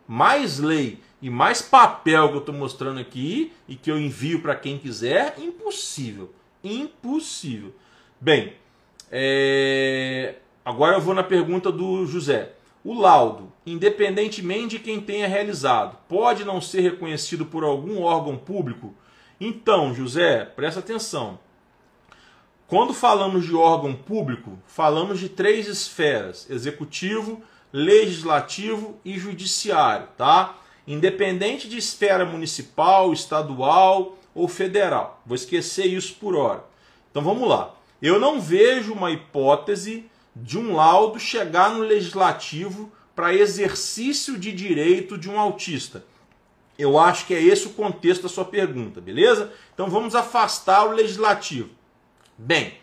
A: Mais lei e mais papel que eu estou mostrando aqui e que eu envio para quem quiser, impossível. Impossível. Bem, é... agora eu vou na pergunta do José. O laudo, independentemente de quem tenha realizado, pode não ser reconhecido por algum órgão público? Então, José, presta atenção. Quando falamos de órgão público, falamos de três esferas: executivo, legislativo e judiciário, tá? Independente de esfera municipal, estadual ou federal. Vou esquecer isso por hora. Então vamos lá. Eu não vejo uma hipótese de um laudo chegar no legislativo para exercício de direito de um autista. Eu acho que é esse o contexto da sua pergunta, beleza? Então vamos afastar o legislativo. Bem,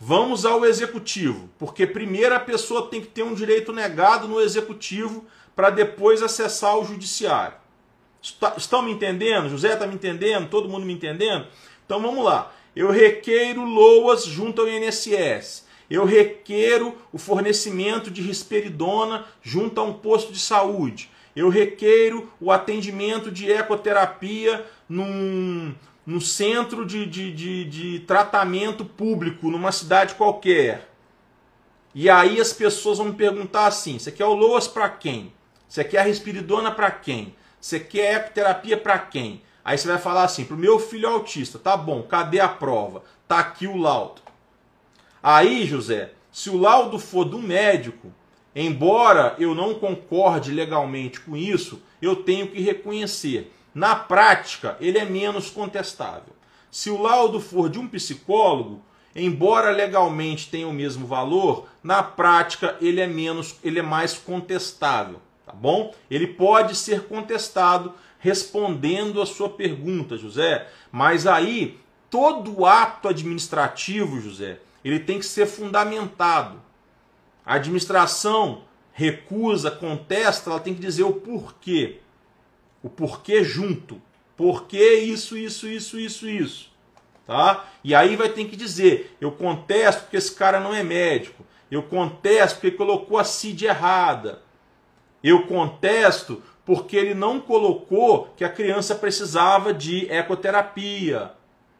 A: vamos ao executivo, porque primeiro a pessoa tem que ter um direito negado no executivo para depois acessar o judiciário. Estão me entendendo? José está me entendendo? Todo mundo me entendendo? Então vamos lá. Eu requeiro LOAS junto ao INSS eu requeiro o fornecimento de risperidona junto a um posto de saúde. Eu requeiro o atendimento de ecoterapia num, num centro de, de, de, de tratamento público, numa cidade qualquer. E aí as pessoas vão me perguntar assim: você quer o LOAS para quem? Você quer a risperidona para quem? Você quer ecoterapia para quem? Aí você vai falar assim: para o meu filho autista, tá bom, cadê a prova? Tá aqui o laudo. Aí, José, se o laudo for do médico, embora eu não concorde legalmente com isso, eu tenho que reconhecer. Na prática, ele é menos contestável. Se o laudo for de um psicólogo, embora legalmente tenha o mesmo valor, na prática ele é menos, ele é mais contestável, tá bom? Ele pode ser contestado respondendo a sua pergunta, José, mas aí todo ato administrativo, José, ele tem que ser fundamentado. A administração recusa, contesta, ela tem que dizer o porquê. O porquê junto. Porquê isso, isso, isso, isso, isso. Tá? E aí vai ter que dizer, eu contesto porque esse cara não é médico. Eu contesto porque colocou a CID errada. Eu contesto porque ele não colocou que a criança precisava de ecoterapia.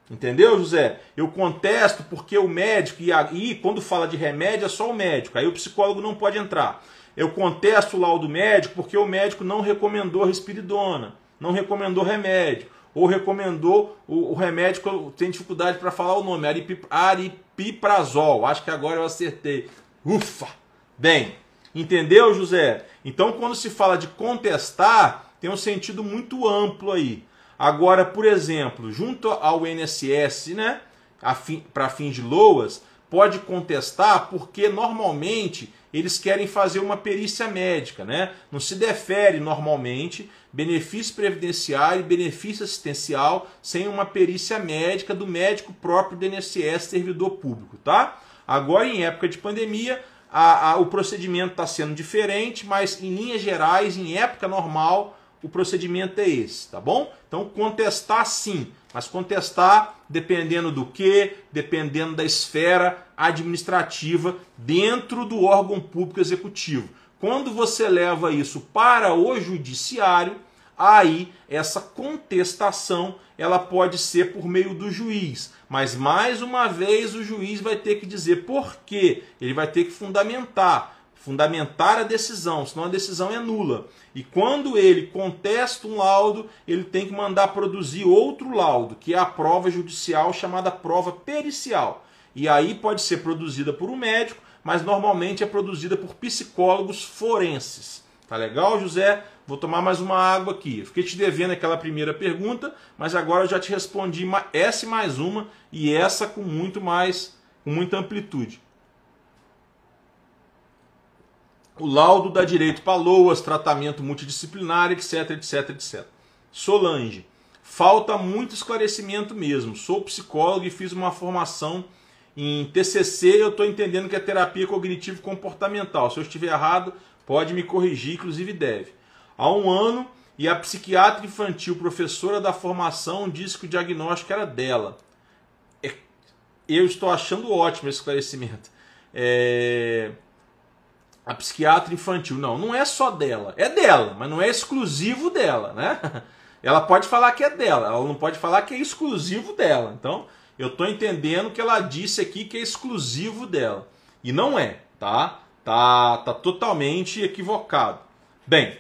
A: Entendeu, José? Eu contesto porque o médico, e aí quando fala de remédio é só o médico, aí o psicólogo não pode entrar. Eu contesto o laudo médico porque o médico não recomendou respiridona, não recomendou remédio, ou recomendou o, o remédio que eu tenho dificuldade para falar o nome, aripiprazol. Acho que agora eu acertei. Ufa! Bem, entendeu, José? Então, quando se fala de contestar, tem um sentido muito amplo aí. Agora, por exemplo, junto ao INSS, né, para fins de LOAS, pode contestar porque normalmente eles querem fazer uma perícia médica, né? Não se defere normalmente benefício previdenciário e benefício assistencial sem uma perícia médica do médico próprio do INSS, servidor público, tá? Agora, em época de pandemia, a, a, o procedimento está sendo diferente, mas em linhas gerais, em época normal, o procedimento é esse, tá bom? Então contestar sim, mas contestar dependendo do que, dependendo da esfera administrativa dentro do órgão público executivo. Quando você leva isso para o judiciário, aí essa contestação ela pode ser por meio do juiz, mas mais uma vez o juiz vai ter que dizer por quê, ele vai ter que fundamentar, fundamentar a decisão, senão a decisão é nula. E quando ele contesta um laudo, ele tem que mandar produzir outro laudo, que é a prova judicial chamada prova pericial. E aí pode ser produzida por um médico, mas normalmente é produzida por psicólogos forenses. Tá legal, José? Vou tomar mais uma água aqui. fiquei te devendo aquela primeira pergunta, mas agora eu já te respondi essa e mais uma e essa com muito mais, com muita amplitude. O laudo dá direito para loas, tratamento multidisciplinar, etc, etc, etc. Solange, falta muito esclarecimento mesmo. Sou psicólogo e fiz uma formação em TCC. Eu estou entendendo que é terapia cognitivo comportamental. Se eu estiver errado, pode me corrigir, inclusive deve. Há um ano, e a psiquiatra infantil, professora da formação, disse que o diagnóstico era dela. É, eu estou achando ótimo esse esclarecimento. É... A psiquiatra infantil, não, não é só dela, é dela, mas não é exclusivo dela, né? (laughs) Ela pode falar que é dela, ela não pode falar que é exclusivo dela. Então, eu estou entendendo que ela disse aqui que é exclusivo dela. E não é, tá? Tá, tá totalmente equivocado. Bem,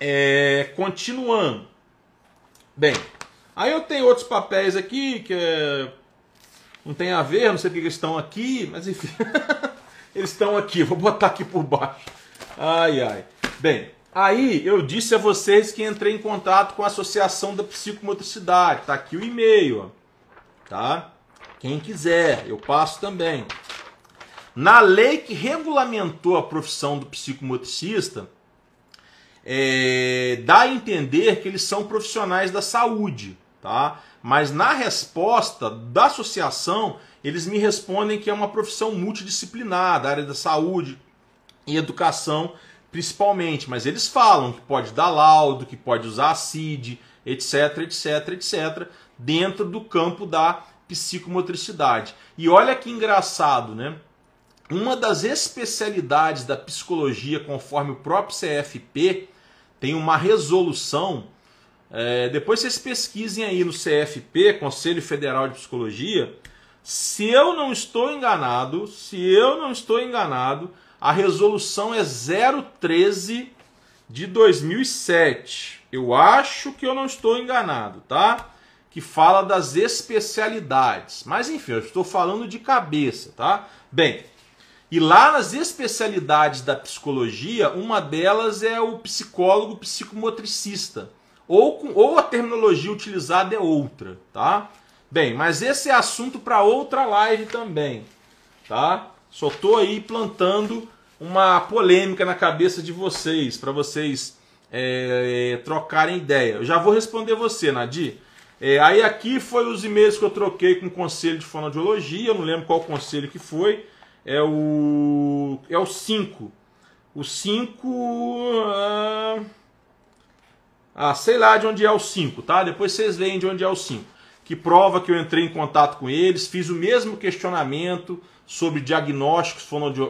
A: é, continuando. Bem, aí eu tenho outros papéis aqui que é, não tem a ver, não sei porque eles estão aqui, mas enfim, (laughs) eles estão aqui. Vou botar aqui por baixo. Ai, ai. Bem, aí eu disse a vocês que entrei em contato com a Associação da Psicomotricidade. Tá aqui o e-mail, tá? Quem quiser, eu passo também. Na lei que regulamentou a profissão do psicomotricista, é, dá a entender que eles são profissionais da saúde, tá? Mas na resposta da associação, eles me respondem que é uma profissão multidisciplinar, da área da saúde e educação principalmente, mas eles falam que pode dar laudo, que pode usar CID, etc, etc, etc, dentro do campo da psicomotricidade. E olha que engraçado, né? Uma das especialidades da psicologia, conforme o próprio CFP, tem uma resolução. É, depois vocês pesquisem aí no CFP, Conselho Federal de Psicologia. Se eu não estou enganado, se eu não estou enganado, a resolução é 013 de 2007. Eu acho que eu não estou enganado, tá? Que fala das especialidades. Mas enfim, eu estou falando de cabeça, tá? Bem, e lá nas especialidades da psicologia, uma delas é o psicólogo psicomotricista. Ou, ou a terminologia utilizada é outra, tá? Bem, mas esse é assunto para outra live também, tá? Só tô aí plantando uma polêmica na cabeça de vocês, para vocês é, trocarem ideia. Eu já vou responder você, Nadir. É, aí aqui foi os e-mails que eu troquei com o conselho de fonoaudiologia, eu não lembro qual conselho que foi é o é o 5. O 5 ah, ah, sei lá de onde é o 5, tá? Depois vocês veem de onde é o 5. Que prova que eu entrei em contato com eles, fiz o mesmo questionamento sobre diagnósticos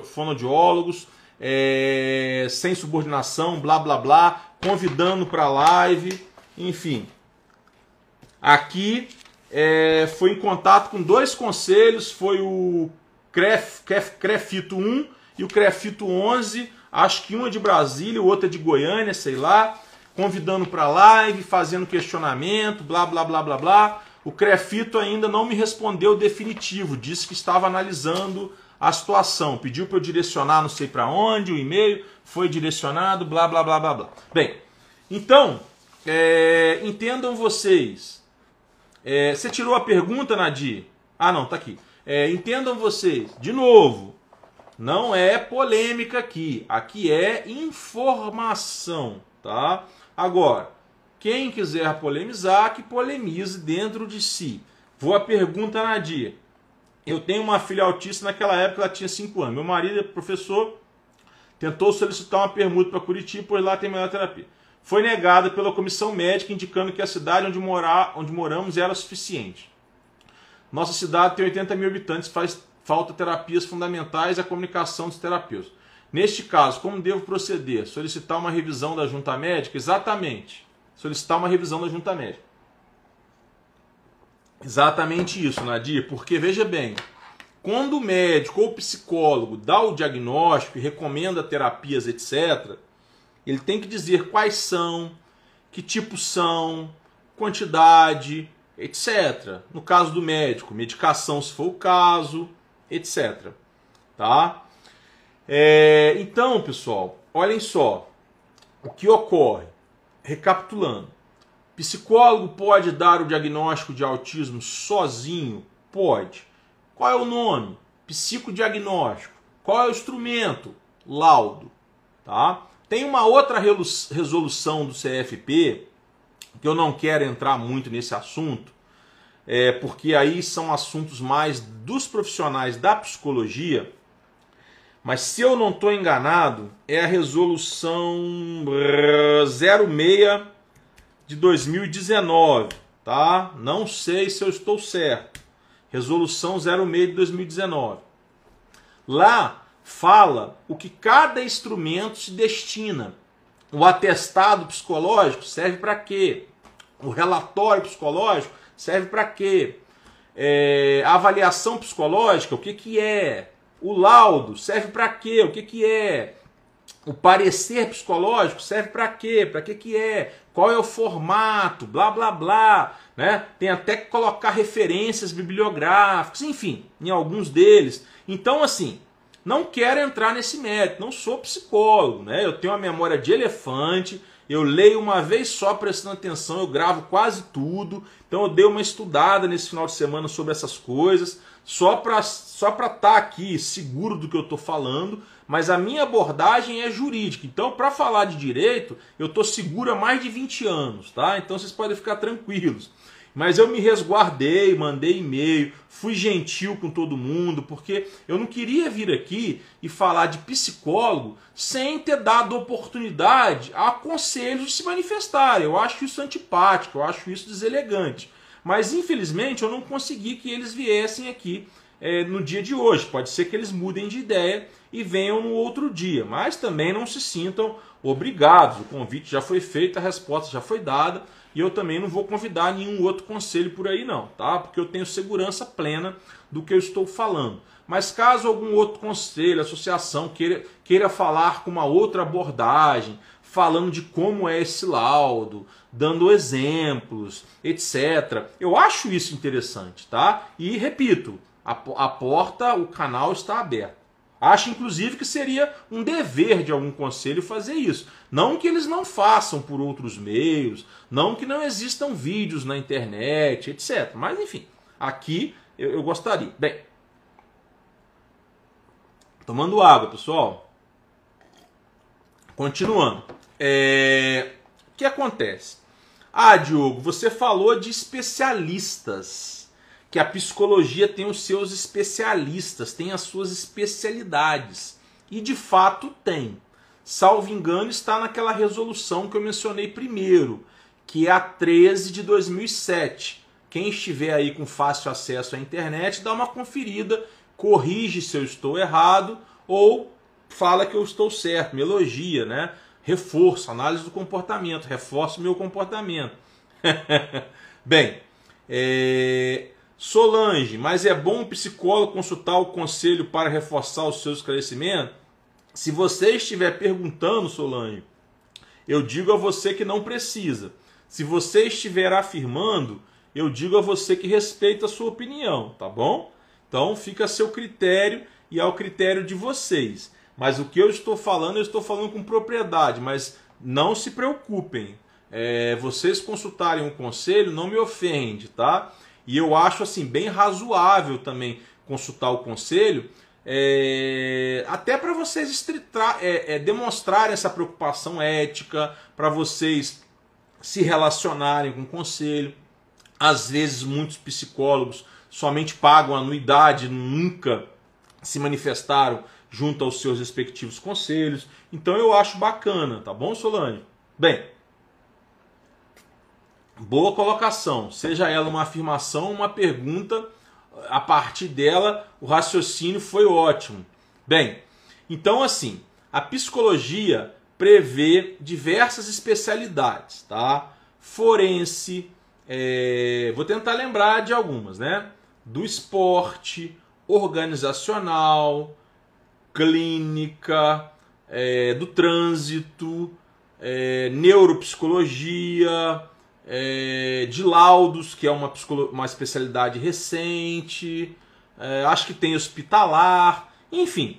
A: fonodiólogos, é, sem subordinação, blá blá blá, convidando para live, enfim. Aqui é, foi em contato com dois conselhos, foi o Cref, Cref, Crefito 1 e o Crefito 11, acho que um é de Brasília, o outro é de Goiânia, sei lá, convidando para live, fazendo questionamento, blá blá blá blá blá. O Crefito ainda não me respondeu definitivo, disse que estava analisando a situação, pediu para eu direcionar não sei para onde, o e-mail foi direcionado, blá blá blá blá blá. Bem, então, é, entendam vocês. É, você tirou a pergunta, Nadir? Ah, não, tá aqui. É, entendam vocês, de novo, não é polêmica aqui, aqui é informação, tá? Agora, quem quiser polemizar, que polemize dentro de si. Vou à pergunta, Nadia. Eu tenho uma filha autista, naquela época ela tinha 5 anos. Meu marido é professor, tentou solicitar uma permuta para Curitiba, pois lá tem melhor terapia. Foi negada pela comissão médica, indicando que a cidade onde, morar, onde moramos era suficiente. Nossa cidade tem 80 mil habitantes, faz falta terapias fundamentais e a comunicação dos terapeutas. Neste caso, como devo proceder? Solicitar uma revisão da junta médica? Exatamente. Solicitar uma revisão da junta médica. Exatamente isso, Nadir, porque veja bem, quando o médico ou o psicólogo dá o diagnóstico e recomenda terapias, etc., ele tem que dizer quais são, que tipo são, quantidade, etc. No caso do médico, medicação se for o caso, etc. Tá? É, então, pessoal, olhem só o que ocorre. Recapitulando, Psicólogo pode dar o diagnóstico de autismo sozinho? Pode. Qual é o nome? Psicodiagnóstico. Qual é o instrumento? Laudo. Tá? Tem uma outra resolução do CFP, que eu não quero entrar muito nesse assunto, é, porque aí são assuntos mais dos profissionais da psicologia, mas se eu não estou enganado, é a resolução 06 de 2019, tá? Não sei se eu estou certo. Resolução 06 de 2019. Lá fala o que cada instrumento se destina. O atestado psicológico serve para quê? O relatório psicológico serve para quê? É, a avaliação psicológica, o que, que é? O laudo serve para quê? O que, que é? O parecer psicológico serve para quê? Para que que é? Qual é o formato? Blá blá blá, né? Tem até que colocar referências bibliográficas, enfim, em alguns deles. Então assim, não quero entrar nesse mérito, não sou psicólogo, né? Eu tenho uma memória de elefante, eu leio uma vez só prestando atenção, eu gravo quase tudo. Então eu dei uma estudada nesse final de semana sobre essas coisas, só para só para estar tá aqui seguro do que eu estou falando mas a minha abordagem é jurídica. Então, para falar de direito, eu estou seguro há mais de 20 anos, tá? Então vocês podem ficar tranquilos. Mas eu me resguardei, mandei e-mail, fui gentil com todo mundo, porque eu não queria vir aqui e falar de psicólogo sem ter dado oportunidade a conselhos de se manifestar. Eu acho isso antipático, eu acho isso deselegante. Mas infelizmente eu não consegui que eles viessem aqui é, no dia de hoje. Pode ser que eles mudem de ideia e venham no outro dia, mas também não se sintam obrigados. O convite já foi feito, a resposta já foi dada e eu também não vou convidar nenhum outro conselho por aí não, tá? Porque eu tenho segurança plena do que eu estou falando. Mas caso algum outro conselho, associação queira, queira falar com uma outra abordagem, falando de como é esse laudo, dando exemplos, etc. Eu acho isso interessante, tá? E repito, a, a porta, o canal está aberto. Acho, inclusive, que seria um dever de algum conselho fazer isso. Não que eles não façam por outros meios, não que não existam vídeos na internet, etc. Mas, enfim, aqui eu, eu gostaria. Bem, tomando água, pessoal. Continuando. É... O que acontece? Ah, Diogo, você falou de especialistas que a psicologia tem os seus especialistas, tem as suas especialidades. E de fato tem. Salvo engano, está naquela resolução que eu mencionei primeiro, que é a 13 de 2007. Quem estiver aí com fácil acesso à internet, dá uma conferida, corrige se eu estou errado ou fala que eu estou certo, me elogia, né? Reforço, análise do comportamento, reforço meu comportamento. (laughs) Bem, é, Solange, mas é bom o psicólogo consultar o conselho para reforçar o seu esclarecimento? Se você estiver perguntando, Solange, eu digo a você que não precisa. Se você estiver afirmando, eu digo a você que respeita a sua opinião, tá bom? Então fica a seu critério e ao critério de vocês. Mas o que eu estou falando, eu estou falando com propriedade, mas não se preocupem. É, vocês consultarem um conselho não me ofende, tá? E eu acho assim bem razoável também consultar o conselho, é, até para vocês é, é, demonstrarem essa preocupação ética, para vocês se relacionarem com o conselho. Às vezes muitos psicólogos somente pagam anuidade, nunca se manifestaram junto aos seus respectivos conselhos. Então eu acho bacana, tá bom, Solange? Bem, boa colocação, seja ela uma afirmação uma pergunta, a partir dela o raciocínio foi ótimo. Bem, então assim, a psicologia prevê diversas especialidades, tá? Forense, é, vou tentar lembrar de algumas, né? Do esporte, organizacional, clínica, é, do trânsito, é, neuropsicologia, é, de laudos, que é uma, uma especialidade recente, é, acho que tem hospitalar, enfim,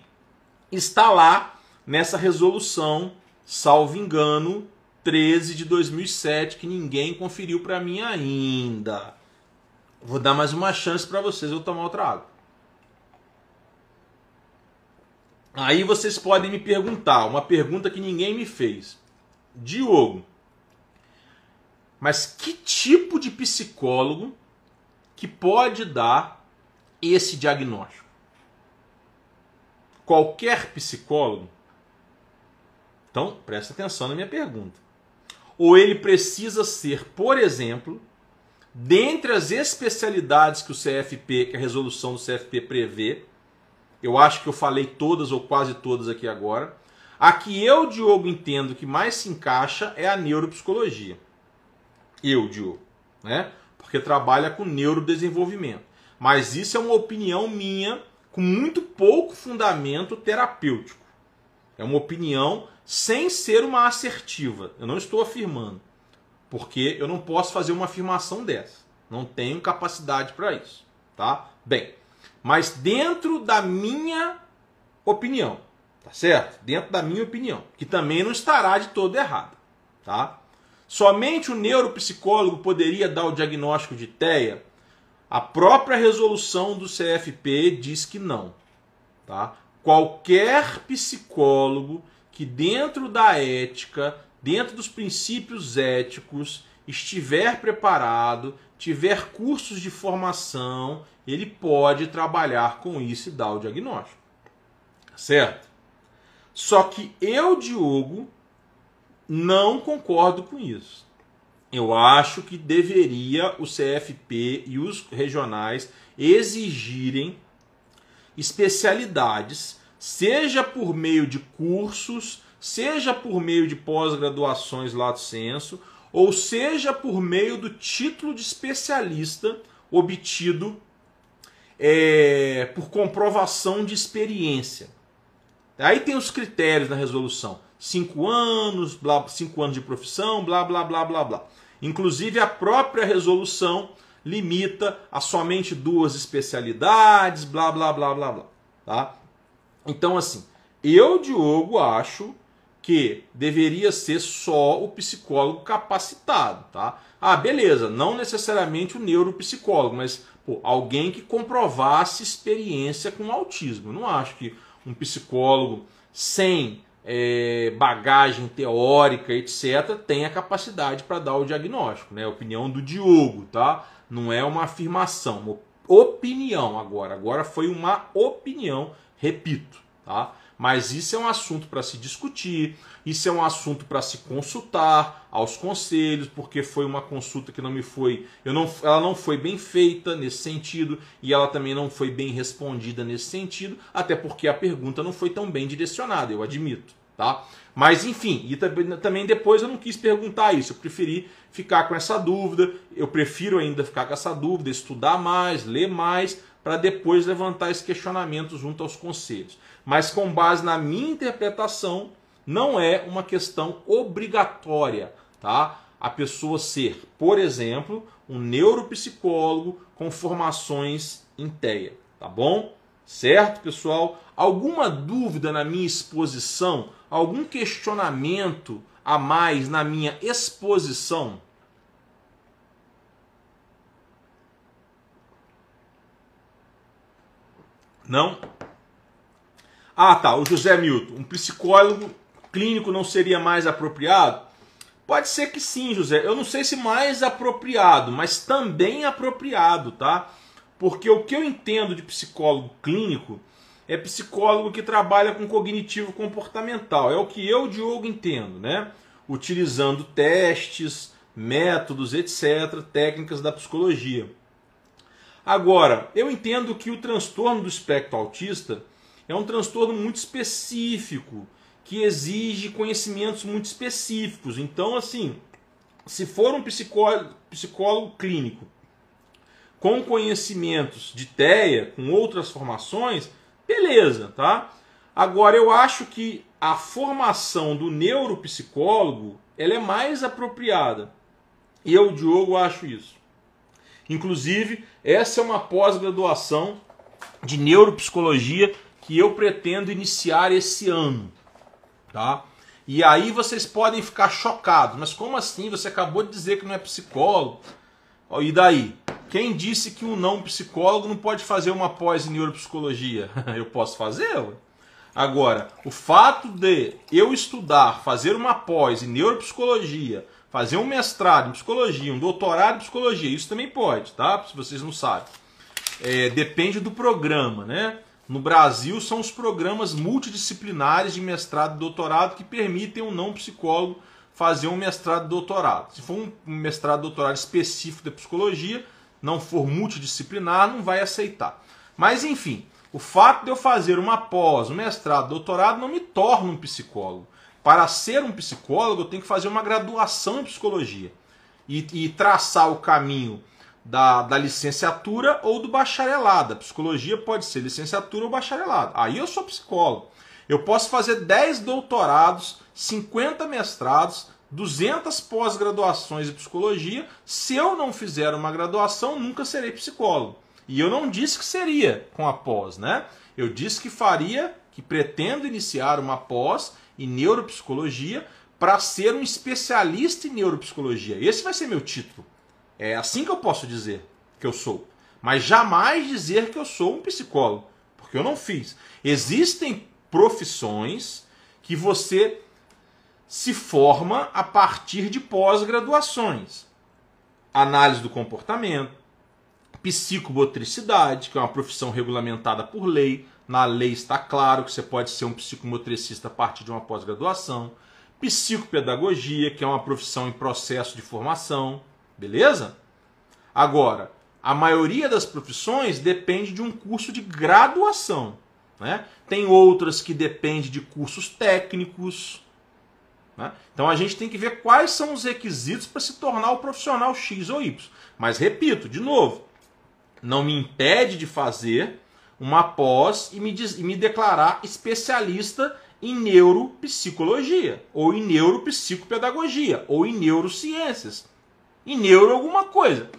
A: está lá nessa resolução, salvo engano, 13 de 2007, que ninguém conferiu para mim ainda. Vou dar mais uma chance para vocês, eu tomar outra água. Aí vocês podem me perguntar, uma pergunta que ninguém me fez. Diogo, mas que tipo de psicólogo que pode dar esse diagnóstico? Qualquer psicólogo? Então, presta atenção na minha pergunta. Ou ele precisa ser, por exemplo, dentre as especialidades que o CFP, que a resolução do CFP prevê, eu acho que eu falei todas ou quase todas aqui agora. A que eu, Diogo, entendo que mais se encaixa é a neuropsicologia. Eu, Diogo, né? Porque trabalha com neurodesenvolvimento. Mas isso é uma opinião minha com muito pouco fundamento terapêutico. É uma opinião sem ser uma assertiva. Eu não estou afirmando. Porque eu não posso fazer uma afirmação dessa. Não tenho capacidade para isso, tá? Bem, mas dentro da minha opinião, tá certo? Dentro da minha opinião, que também não estará de todo errado, tá? Somente o neuropsicólogo poderia dar o diagnóstico de TEA? A própria resolução do CFP diz que não, tá? Qualquer psicólogo que dentro da ética, dentro dos princípios éticos, estiver preparado, tiver cursos de formação, ele pode trabalhar com isso e dar o diagnóstico. Certo? Só que eu, Diogo, não concordo com isso. Eu acho que deveria o CFP e os regionais exigirem especialidades, seja por meio de cursos, seja por meio de pós-graduações lato senso, ou seja por meio do título de especialista obtido é, por comprovação de experiência. Aí tem os critérios na resolução. Cinco anos, blá, cinco anos de profissão, blá, blá, blá, blá, blá. Inclusive a própria resolução limita a somente duas especialidades, blá, blá, blá, blá, blá. Tá? Então, assim, eu, Diogo, acho que deveria ser só o psicólogo capacitado, tá? Ah, beleza, não necessariamente o neuropsicólogo, mas pô, alguém que comprovasse experiência com autismo. Não acho que um psicólogo sem é, bagagem teórica, etc., tenha capacidade para dar o diagnóstico. Né? Opinião do Diogo, tá? Não é uma afirmação, uma opinião agora. Agora foi uma opinião, repito, tá? Mas isso é um assunto para se discutir, isso é um assunto para se consultar aos conselhos, porque foi uma consulta que não me foi, eu não, ela não foi bem feita nesse sentido e ela também não foi bem respondida nesse sentido, até porque a pergunta não foi tão bem direcionada, eu admito, tá? Mas enfim, e também depois eu não quis perguntar isso, eu preferi ficar com essa dúvida, eu prefiro ainda ficar com essa dúvida, estudar mais, ler mais, para depois levantar esse questionamento junto aos conselhos mas com base na minha interpretação, não é uma questão obrigatória, tá? A pessoa ser, por exemplo, um neuropsicólogo com formações em TEA, tá bom? Certo, pessoal? Alguma dúvida na minha exposição? Algum questionamento a mais na minha exposição? Não? Ah, tá, o José Milton, um psicólogo clínico não seria mais apropriado? Pode ser que sim, José. Eu não sei se mais apropriado, mas também apropriado, tá? Porque o que eu entendo de psicólogo clínico é psicólogo que trabalha com cognitivo comportamental. É o que eu, Diogo, entendo, né? Utilizando testes, métodos, etc., técnicas da psicologia. Agora, eu entendo que o transtorno do espectro autista é um transtorno muito específico, que exige conhecimentos muito específicos. Então, assim, se for um psicólogo, psicólogo clínico com conhecimentos de TEA, com outras formações, beleza, tá? Agora eu acho que a formação do neuropsicólogo ela é mais apropriada. E eu, Diogo, acho isso. Inclusive, essa é uma pós-graduação de neuropsicologia que eu pretendo iniciar esse ano, tá? E aí vocês podem ficar chocados, mas como assim? Você acabou de dizer que não é psicólogo. E daí? Quem disse que um não psicólogo não pode fazer uma pós em neuropsicologia? (laughs) Eu posso fazê-lo. Agora, o fato de eu estudar, fazer uma pós em neuropsicologia, fazer um mestrado em psicologia, um doutorado em psicologia, isso também pode, tá? Se vocês não sabem. É, depende do programa, né? No Brasil, são os programas multidisciplinares de mestrado e doutorado que permitem um não psicólogo fazer um mestrado e doutorado. Se for um mestrado e doutorado específico de psicologia, não for multidisciplinar, não vai aceitar. Mas enfim, o fato de eu fazer uma pós, um mestrado, doutorado não me torna um psicólogo. Para ser um psicólogo, eu tenho que fazer uma graduação em psicologia e, e traçar o caminho da, da licenciatura ou do bacharelado. A psicologia pode ser licenciatura ou bacharelado. Aí eu sou psicólogo. Eu posso fazer 10 doutorados, 50 mestrados, 200 pós-graduações em psicologia. Se eu não fizer uma graduação, nunca serei psicólogo. E eu não disse que seria com a pós, né? Eu disse que faria, que pretendo iniciar uma pós em neuropsicologia para ser um especialista em neuropsicologia. Esse vai ser meu título. É assim que eu posso dizer que eu sou. Mas jamais dizer que eu sou um psicólogo, porque eu não fiz. Existem profissões que você se forma a partir de pós-graduações. Análise do comportamento, psicomotricidade, que é uma profissão regulamentada por lei. Na lei está claro que você pode ser um psicomotricista a partir de uma pós-graduação. Psicopedagogia, que é uma profissão em processo de formação. Beleza? Agora, a maioria das profissões depende de um curso de graduação. Né? Tem outras que dependem de cursos técnicos. Né? Então a gente tem que ver quais são os requisitos para se tornar o profissional X ou Y. Mas repito, de novo, não me impede de fazer uma pós e me, e me declarar especialista em neuropsicologia, ou em neuropsicopedagogia, ou em neurociências em neuro alguma coisa.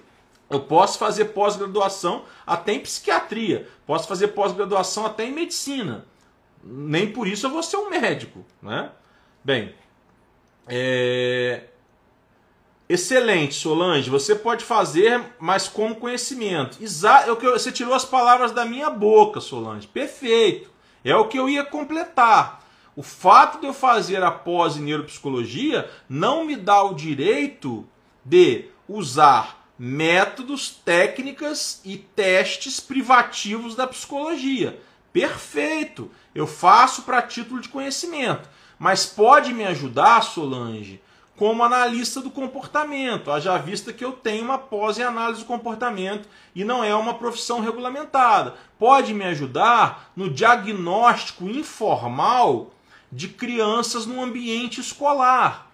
A: Eu posso fazer pós-graduação até em psiquiatria, posso fazer pós-graduação até em medicina. Nem por isso eu vou ser um médico, né? Bem, é... excelente, Solange. Você pode fazer, mas com conhecimento. Exa... É você tirou as palavras da minha boca, Solange. Perfeito. É o que eu ia completar. O fato de eu fazer a pós em neuropsicologia não me dá o direito de usar métodos, técnicas e testes privativos da psicologia. Perfeito! Eu faço para título de conhecimento. Mas pode me ajudar, Solange, como analista do comportamento. Haja vista que eu tenho uma pós em análise do comportamento e não é uma profissão regulamentada. Pode me ajudar no diagnóstico informal de crianças no ambiente escolar.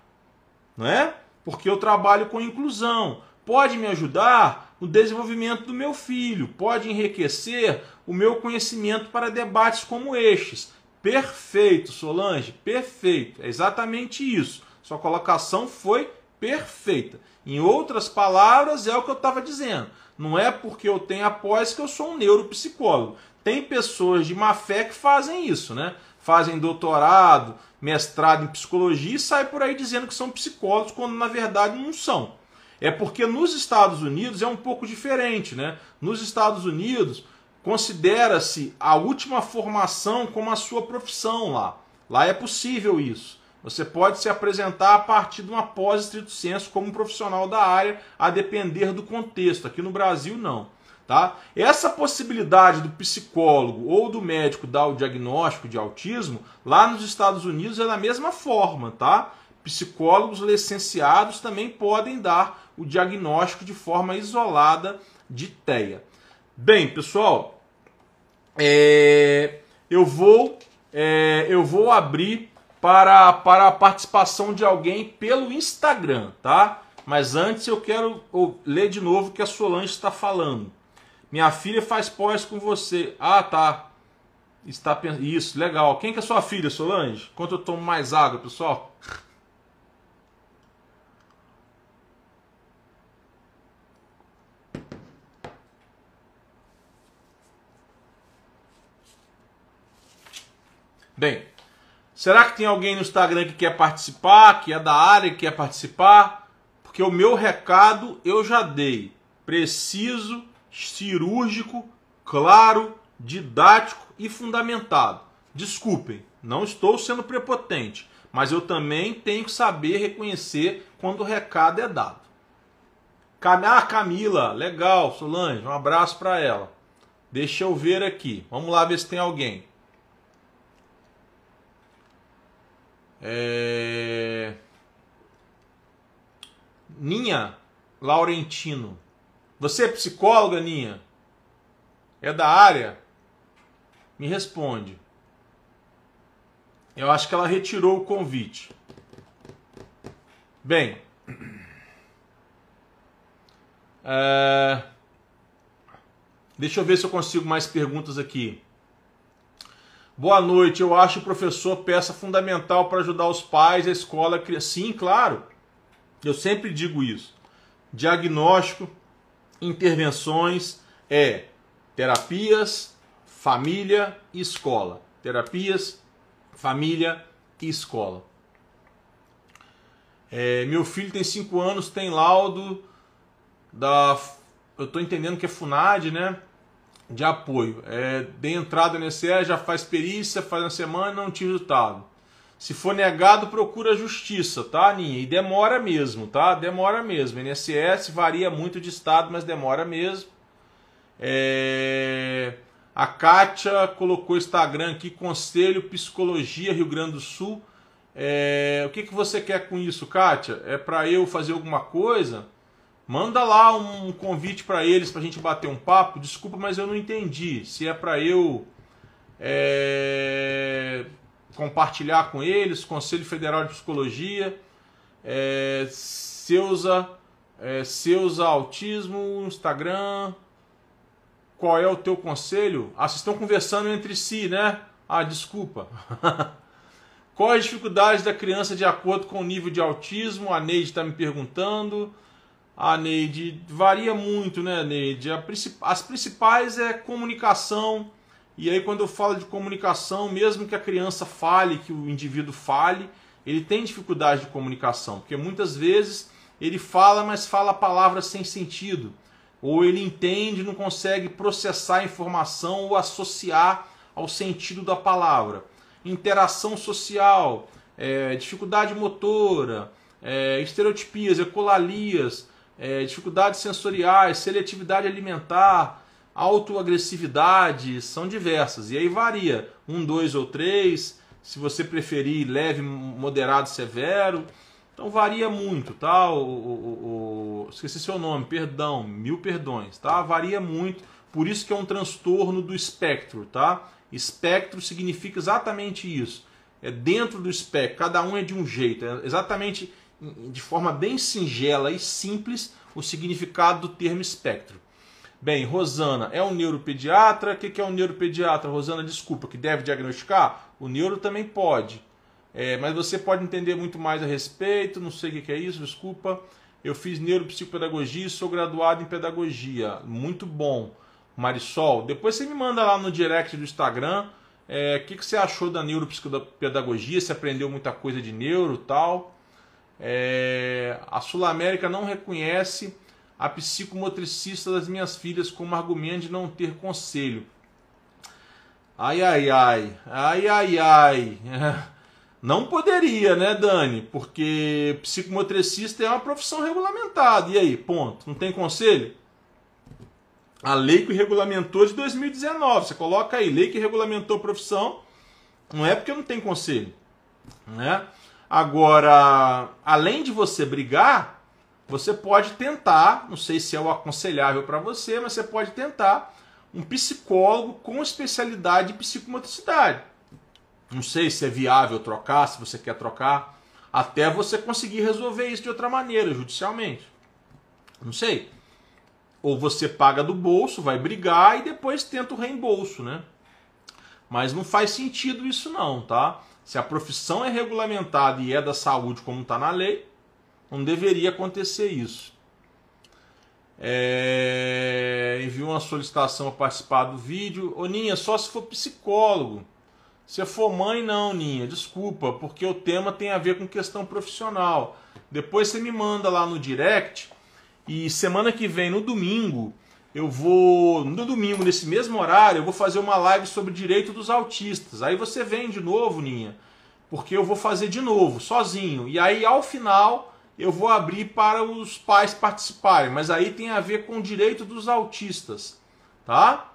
A: Não é? porque eu trabalho com inclusão. Pode me ajudar no desenvolvimento do meu filho, pode enriquecer o meu conhecimento para debates como estes. Perfeito, Solange, perfeito. É exatamente isso. Sua colocação foi perfeita. Em outras palavras, é o que eu estava dizendo. Não é porque eu tenho após que eu sou um neuropsicólogo. Tem pessoas de má fé que fazem isso, né? Fazem doutorado, mestrado em psicologia e sai por aí dizendo que são psicólogos, quando na verdade não são. É porque nos Estados Unidos é um pouco diferente, né? Nos Estados Unidos considera-se a última formação como a sua profissão lá. Lá é possível isso. Você pode se apresentar a partir de uma pós estrito senso como um profissional da área, a depender do contexto. Aqui no Brasil não. Tá? Essa possibilidade do psicólogo ou do médico dar o diagnóstico de autismo, lá nos Estados Unidos é da mesma forma, tá? Psicólogos licenciados também podem dar o diagnóstico de forma isolada de TEA. Bem, pessoal, é, eu vou é, eu vou abrir para, para a participação de alguém pelo Instagram, tá? Mas antes eu quero ler de novo o que a Solange está falando. Minha filha faz pós com você. Ah, tá. Está Isso, legal. Quem que é sua filha, Solange? Enquanto eu tomo mais água, pessoal. Bem, será que tem alguém no Instagram que quer participar, que é da área, que quer participar? Porque o meu recado eu já dei. Preciso, cirúrgico, claro, didático e fundamentado. Desculpem, não estou sendo prepotente, mas eu também tenho que saber reconhecer quando o recado é dado. Ah, Camila, legal, Solange, um abraço para ela. Deixa eu ver aqui. Vamos lá ver se tem alguém. É... Ninha Laurentino. Você é psicóloga, Ninha? É da área? Me responde. Eu acho que ela retirou o convite. Bem. É... Deixa eu ver se eu consigo mais perguntas aqui. Boa noite. Eu acho o professor peça fundamental para ajudar os pais, a escola, a criança. Sim, claro. Eu sempre digo isso. Diagnóstico, intervenções é terapias, família e escola. Terapias, família e escola. É, meu filho tem 5 anos, tem laudo da. Eu estou entendendo que é FUNAD, né? De apoio. É, dei entrada no INSS, já faz perícia, faz uma semana não tinha resultado. Se for negado, procura justiça, tá, Aninha? E demora mesmo, tá? Demora mesmo. INSS varia muito de estado, mas demora mesmo. É... A Kátia colocou Instagram aqui, Conselho Psicologia Rio Grande do Sul. É... O que, que você quer com isso, Kátia? É para eu fazer alguma coisa? Manda lá um convite para eles para a gente bater um papo. Desculpa, mas eu não entendi. Se é para eu é, compartilhar com eles, Conselho Federal de Psicologia, é, Seusa, é, Autismo, Instagram. Qual é o teu conselho? Ah, vocês estão conversando entre si, né? Ah, desculpa. (laughs) Qual as dificuldades da criança de acordo com o nível de autismo? A Neide está me perguntando. Ah, Neide, varia muito, né, Neide? As principais é comunicação. E aí, quando eu falo de comunicação, mesmo que a criança fale, que o indivíduo fale, ele tem dificuldade de comunicação, porque muitas vezes ele fala, mas fala palavras sem sentido. Ou ele entende, não consegue processar a informação ou associar ao sentido da palavra. Interação social, é, dificuldade motora, é, estereotipias, ecolalias é, dificuldades sensoriais, seletividade alimentar, autoagressividade, são diversas. E aí varia, um, dois ou três, se você preferir leve, moderado, severo. Então varia muito, tá? O, o, o, esqueci seu nome, perdão, mil perdões, tá? Varia muito, por isso que é um transtorno do espectro, tá? Espectro significa exatamente isso. É dentro do espectro, cada um é de um jeito, é exatamente de forma bem singela e simples o significado do termo espectro. Bem, Rosana é um neuropediatra. O que é um neuropediatra? Rosana, desculpa, que deve diagnosticar? O neuro também pode. É, mas você pode entender muito mais a respeito. Não sei o que é isso, desculpa. Eu fiz neuropsicopedagogia e sou graduado em pedagogia. Muito bom. Marisol, depois você me manda lá no direct do Instagram é, o que, que você achou da neuropsicopedagogia, se aprendeu muita coisa de neuro tal. É, a Sul América não reconhece a psicomotricista das minhas filhas como argumento de não ter conselho. Ai, ai, ai, ai, ai, ai. (laughs) Não poderia, né, Dani? Porque psicomotricista é uma profissão regulamentada. E aí, ponto. Não tem conselho? a lei que regulamentou de 2019. Você coloca aí, lei que regulamentou profissão, não é porque não tem conselho. Né? Agora, além de você brigar, você pode tentar, não sei se é o aconselhável para você, mas você pode tentar um psicólogo com especialidade em psicomotricidade. Não sei se é viável trocar, se você quer trocar, até você conseguir resolver isso de outra maneira, judicialmente. Não sei. Ou você paga do bolso, vai brigar e depois tenta o reembolso, né? Mas não faz sentido isso não, tá? Se a profissão é regulamentada e é da saúde como está na lei, não deveria acontecer isso. É... Enviou uma solicitação para participar do vídeo. Ô Ninha, só se for psicólogo. Se for mãe, não, Ninha. Desculpa, porque o tema tem a ver com questão profissional. Depois você me manda lá no direct. E semana que vem, no domingo, eu vou. No domingo, nesse mesmo horário, eu vou fazer uma live sobre direito dos autistas. Aí você vem de novo, Ninha. Porque eu vou fazer de novo, sozinho. E aí, ao final eu vou abrir para os pais participarem, mas aí tem a ver com o direito dos autistas, tá?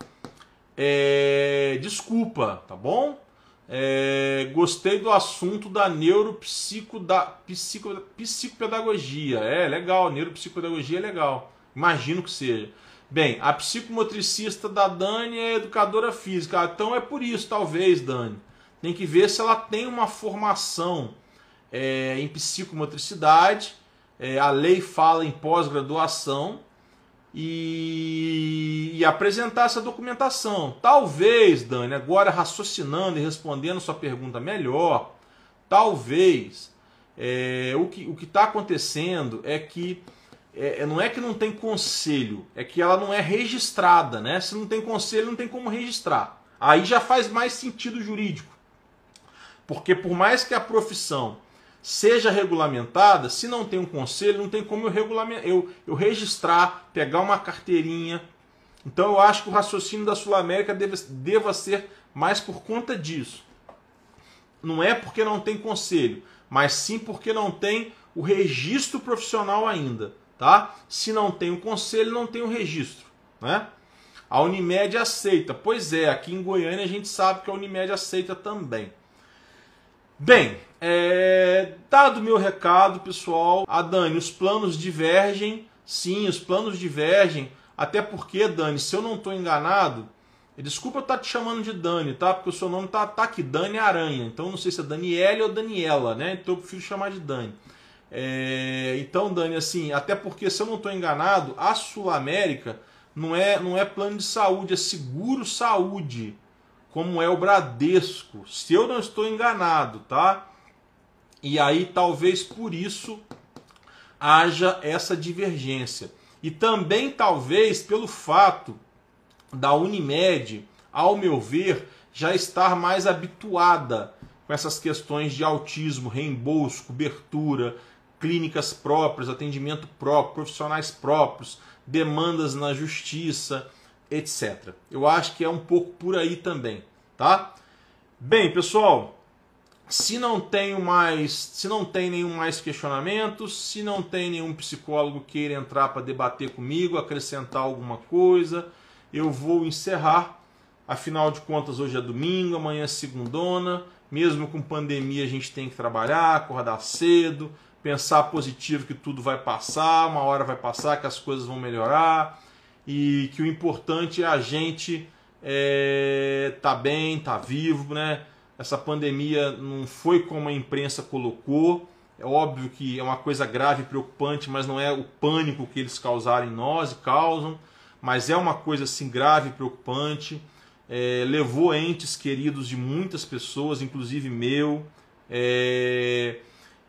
A: É, desculpa, tá bom? É, gostei do assunto da neuropsico da psico, psicopedagogia. É legal, neuropsicopedagogia é legal. Imagino que seja. Bem, a psicomotricista da Dani é educadora física. Então é por isso, talvez, Dani. Tem que ver se ela tem uma formação é, em psicomotricidade, é, a lei fala em pós-graduação e, e, apresentar essa documentação. Talvez, Dani, agora raciocinando e respondendo sua pergunta melhor, talvez é, o que o está acontecendo é que é, não é que não tem conselho, é que ela não é registrada, né? Se não tem conselho, não tem como registrar. Aí já faz mais sentido jurídico. Porque por mais que a profissão seja regulamentada, se não tem um conselho, não tem como eu, regulament... eu, eu registrar, pegar uma carteirinha. Então eu acho que o raciocínio da Sul América deve, deva ser mais por conta disso. Não é porque não tem conselho, mas sim porque não tem o registro profissional ainda. Tá? Se não tem o conselho, não tem o registro. Né? A Unimed aceita. Pois é, aqui em Goiânia a gente sabe que a Unimed aceita também. Bem, é, dado meu recado, pessoal, a Dani, os planos divergem. Sim, os planos divergem. Até porque, Dani, se eu não estou enganado, desculpa eu estar tá te chamando de Dani, tá? Porque o seu nome tá, tá aqui, Dani Aranha. Então não sei se é Daniela ou Daniela, né? Então eu prefiro chamar de Dani. É, então, Dani, assim, até porque se eu não estou enganado, a Sul América não é, não é plano de saúde, é seguro saúde como é o Bradesco, se eu não estou enganado, tá? E aí talvez por isso haja essa divergência. E também talvez pelo fato da Unimed, ao meu ver, já estar mais habituada com essas questões de autismo, reembolso, cobertura, clínicas próprias, atendimento próprio, profissionais próprios, demandas na justiça etc. Eu acho que é um pouco por aí também, tá? Bem, pessoal, se não tenho mais, se não tem nenhum mais questionamento, se não tem nenhum psicólogo queira entrar para debater comigo, acrescentar alguma coisa, eu vou encerrar. Afinal de contas, hoje é domingo, amanhã é segundona. Mesmo com pandemia, a gente tem que trabalhar, acordar cedo, pensar positivo que tudo vai passar, uma hora vai passar, que as coisas vão melhorar e que o importante é a gente é, tá bem, tá vivo, né? Essa pandemia não foi como a imprensa colocou. É óbvio que é uma coisa grave e preocupante, mas não é o pânico que eles causaram em nós e causam, mas é uma coisa assim grave e preocupante. É, levou entes queridos de muitas pessoas, inclusive meu. É,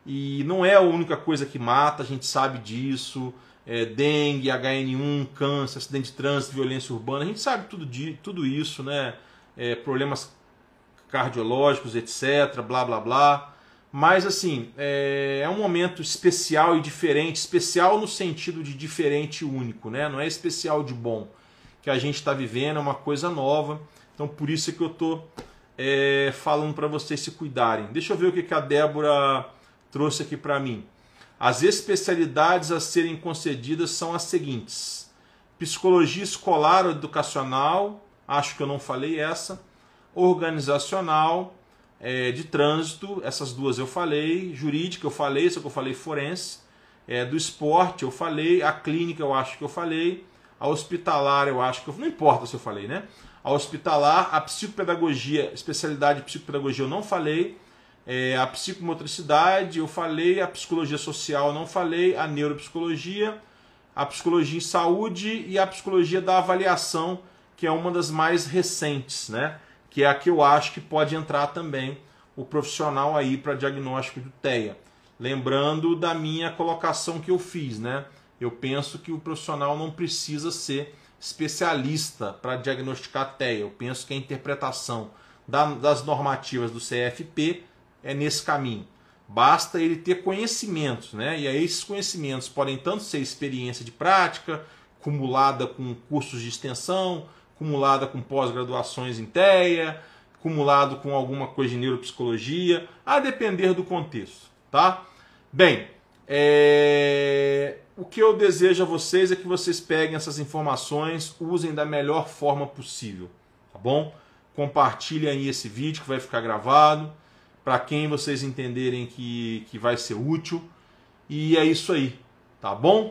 A: e não é a única coisa que mata, a gente sabe disso é, dengue, HN1, câncer, acidente de trânsito, violência urbana, a gente sabe tudo, de, tudo isso, né? É, problemas cardiológicos, etc, blá blá blá. Mas assim, é, é, um momento especial e diferente, especial no sentido de diferente e único, né? Não é especial de bom que a gente está vivendo, é uma coisa nova. Então por isso é que eu estou é, falando para vocês se cuidarem. Deixa eu ver o que, que a Débora trouxe aqui para mim. As especialidades a serem concedidas são as seguintes: Psicologia escolar ou educacional, acho que eu não falei essa. Organizacional, é, de trânsito, essas duas eu falei. Jurídica eu falei, só que eu falei forense. É, do esporte eu falei. A clínica eu acho que eu falei. A hospitalar eu acho que eu. Não importa se eu falei, né? A hospitalar, a psicopedagogia, especialidade de psicopedagogia eu não falei. É, a psicomotricidade eu falei. A psicologia social eu não falei. A neuropsicologia a psicologia em saúde e a psicologia da avaliação, que é uma das mais recentes, né? Que é a que eu acho que pode entrar também o profissional aí para diagnóstico de TEA. Lembrando da minha colocação que eu fiz, né? Eu penso que o profissional não precisa ser especialista para diagnosticar TEA. Eu penso que a interpretação das normativas do CFP é nesse caminho. Basta ele ter conhecimentos, né? E aí esses conhecimentos podem tanto ser experiência de prática, cumulada com cursos de extensão, cumulada com pós-graduações em TEA, cumulado com alguma coisa de neuropsicologia, a depender do contexto, tá? Bem, é... o que eu desejo a vocês é que vocês peguem essas informações, usem da melhor forma possível, tá bom? Compartilhem aí esse vídeo que vai ficar gravado para quem vocês entenderem que, que vai ser útil. E é isso aí, tá bom?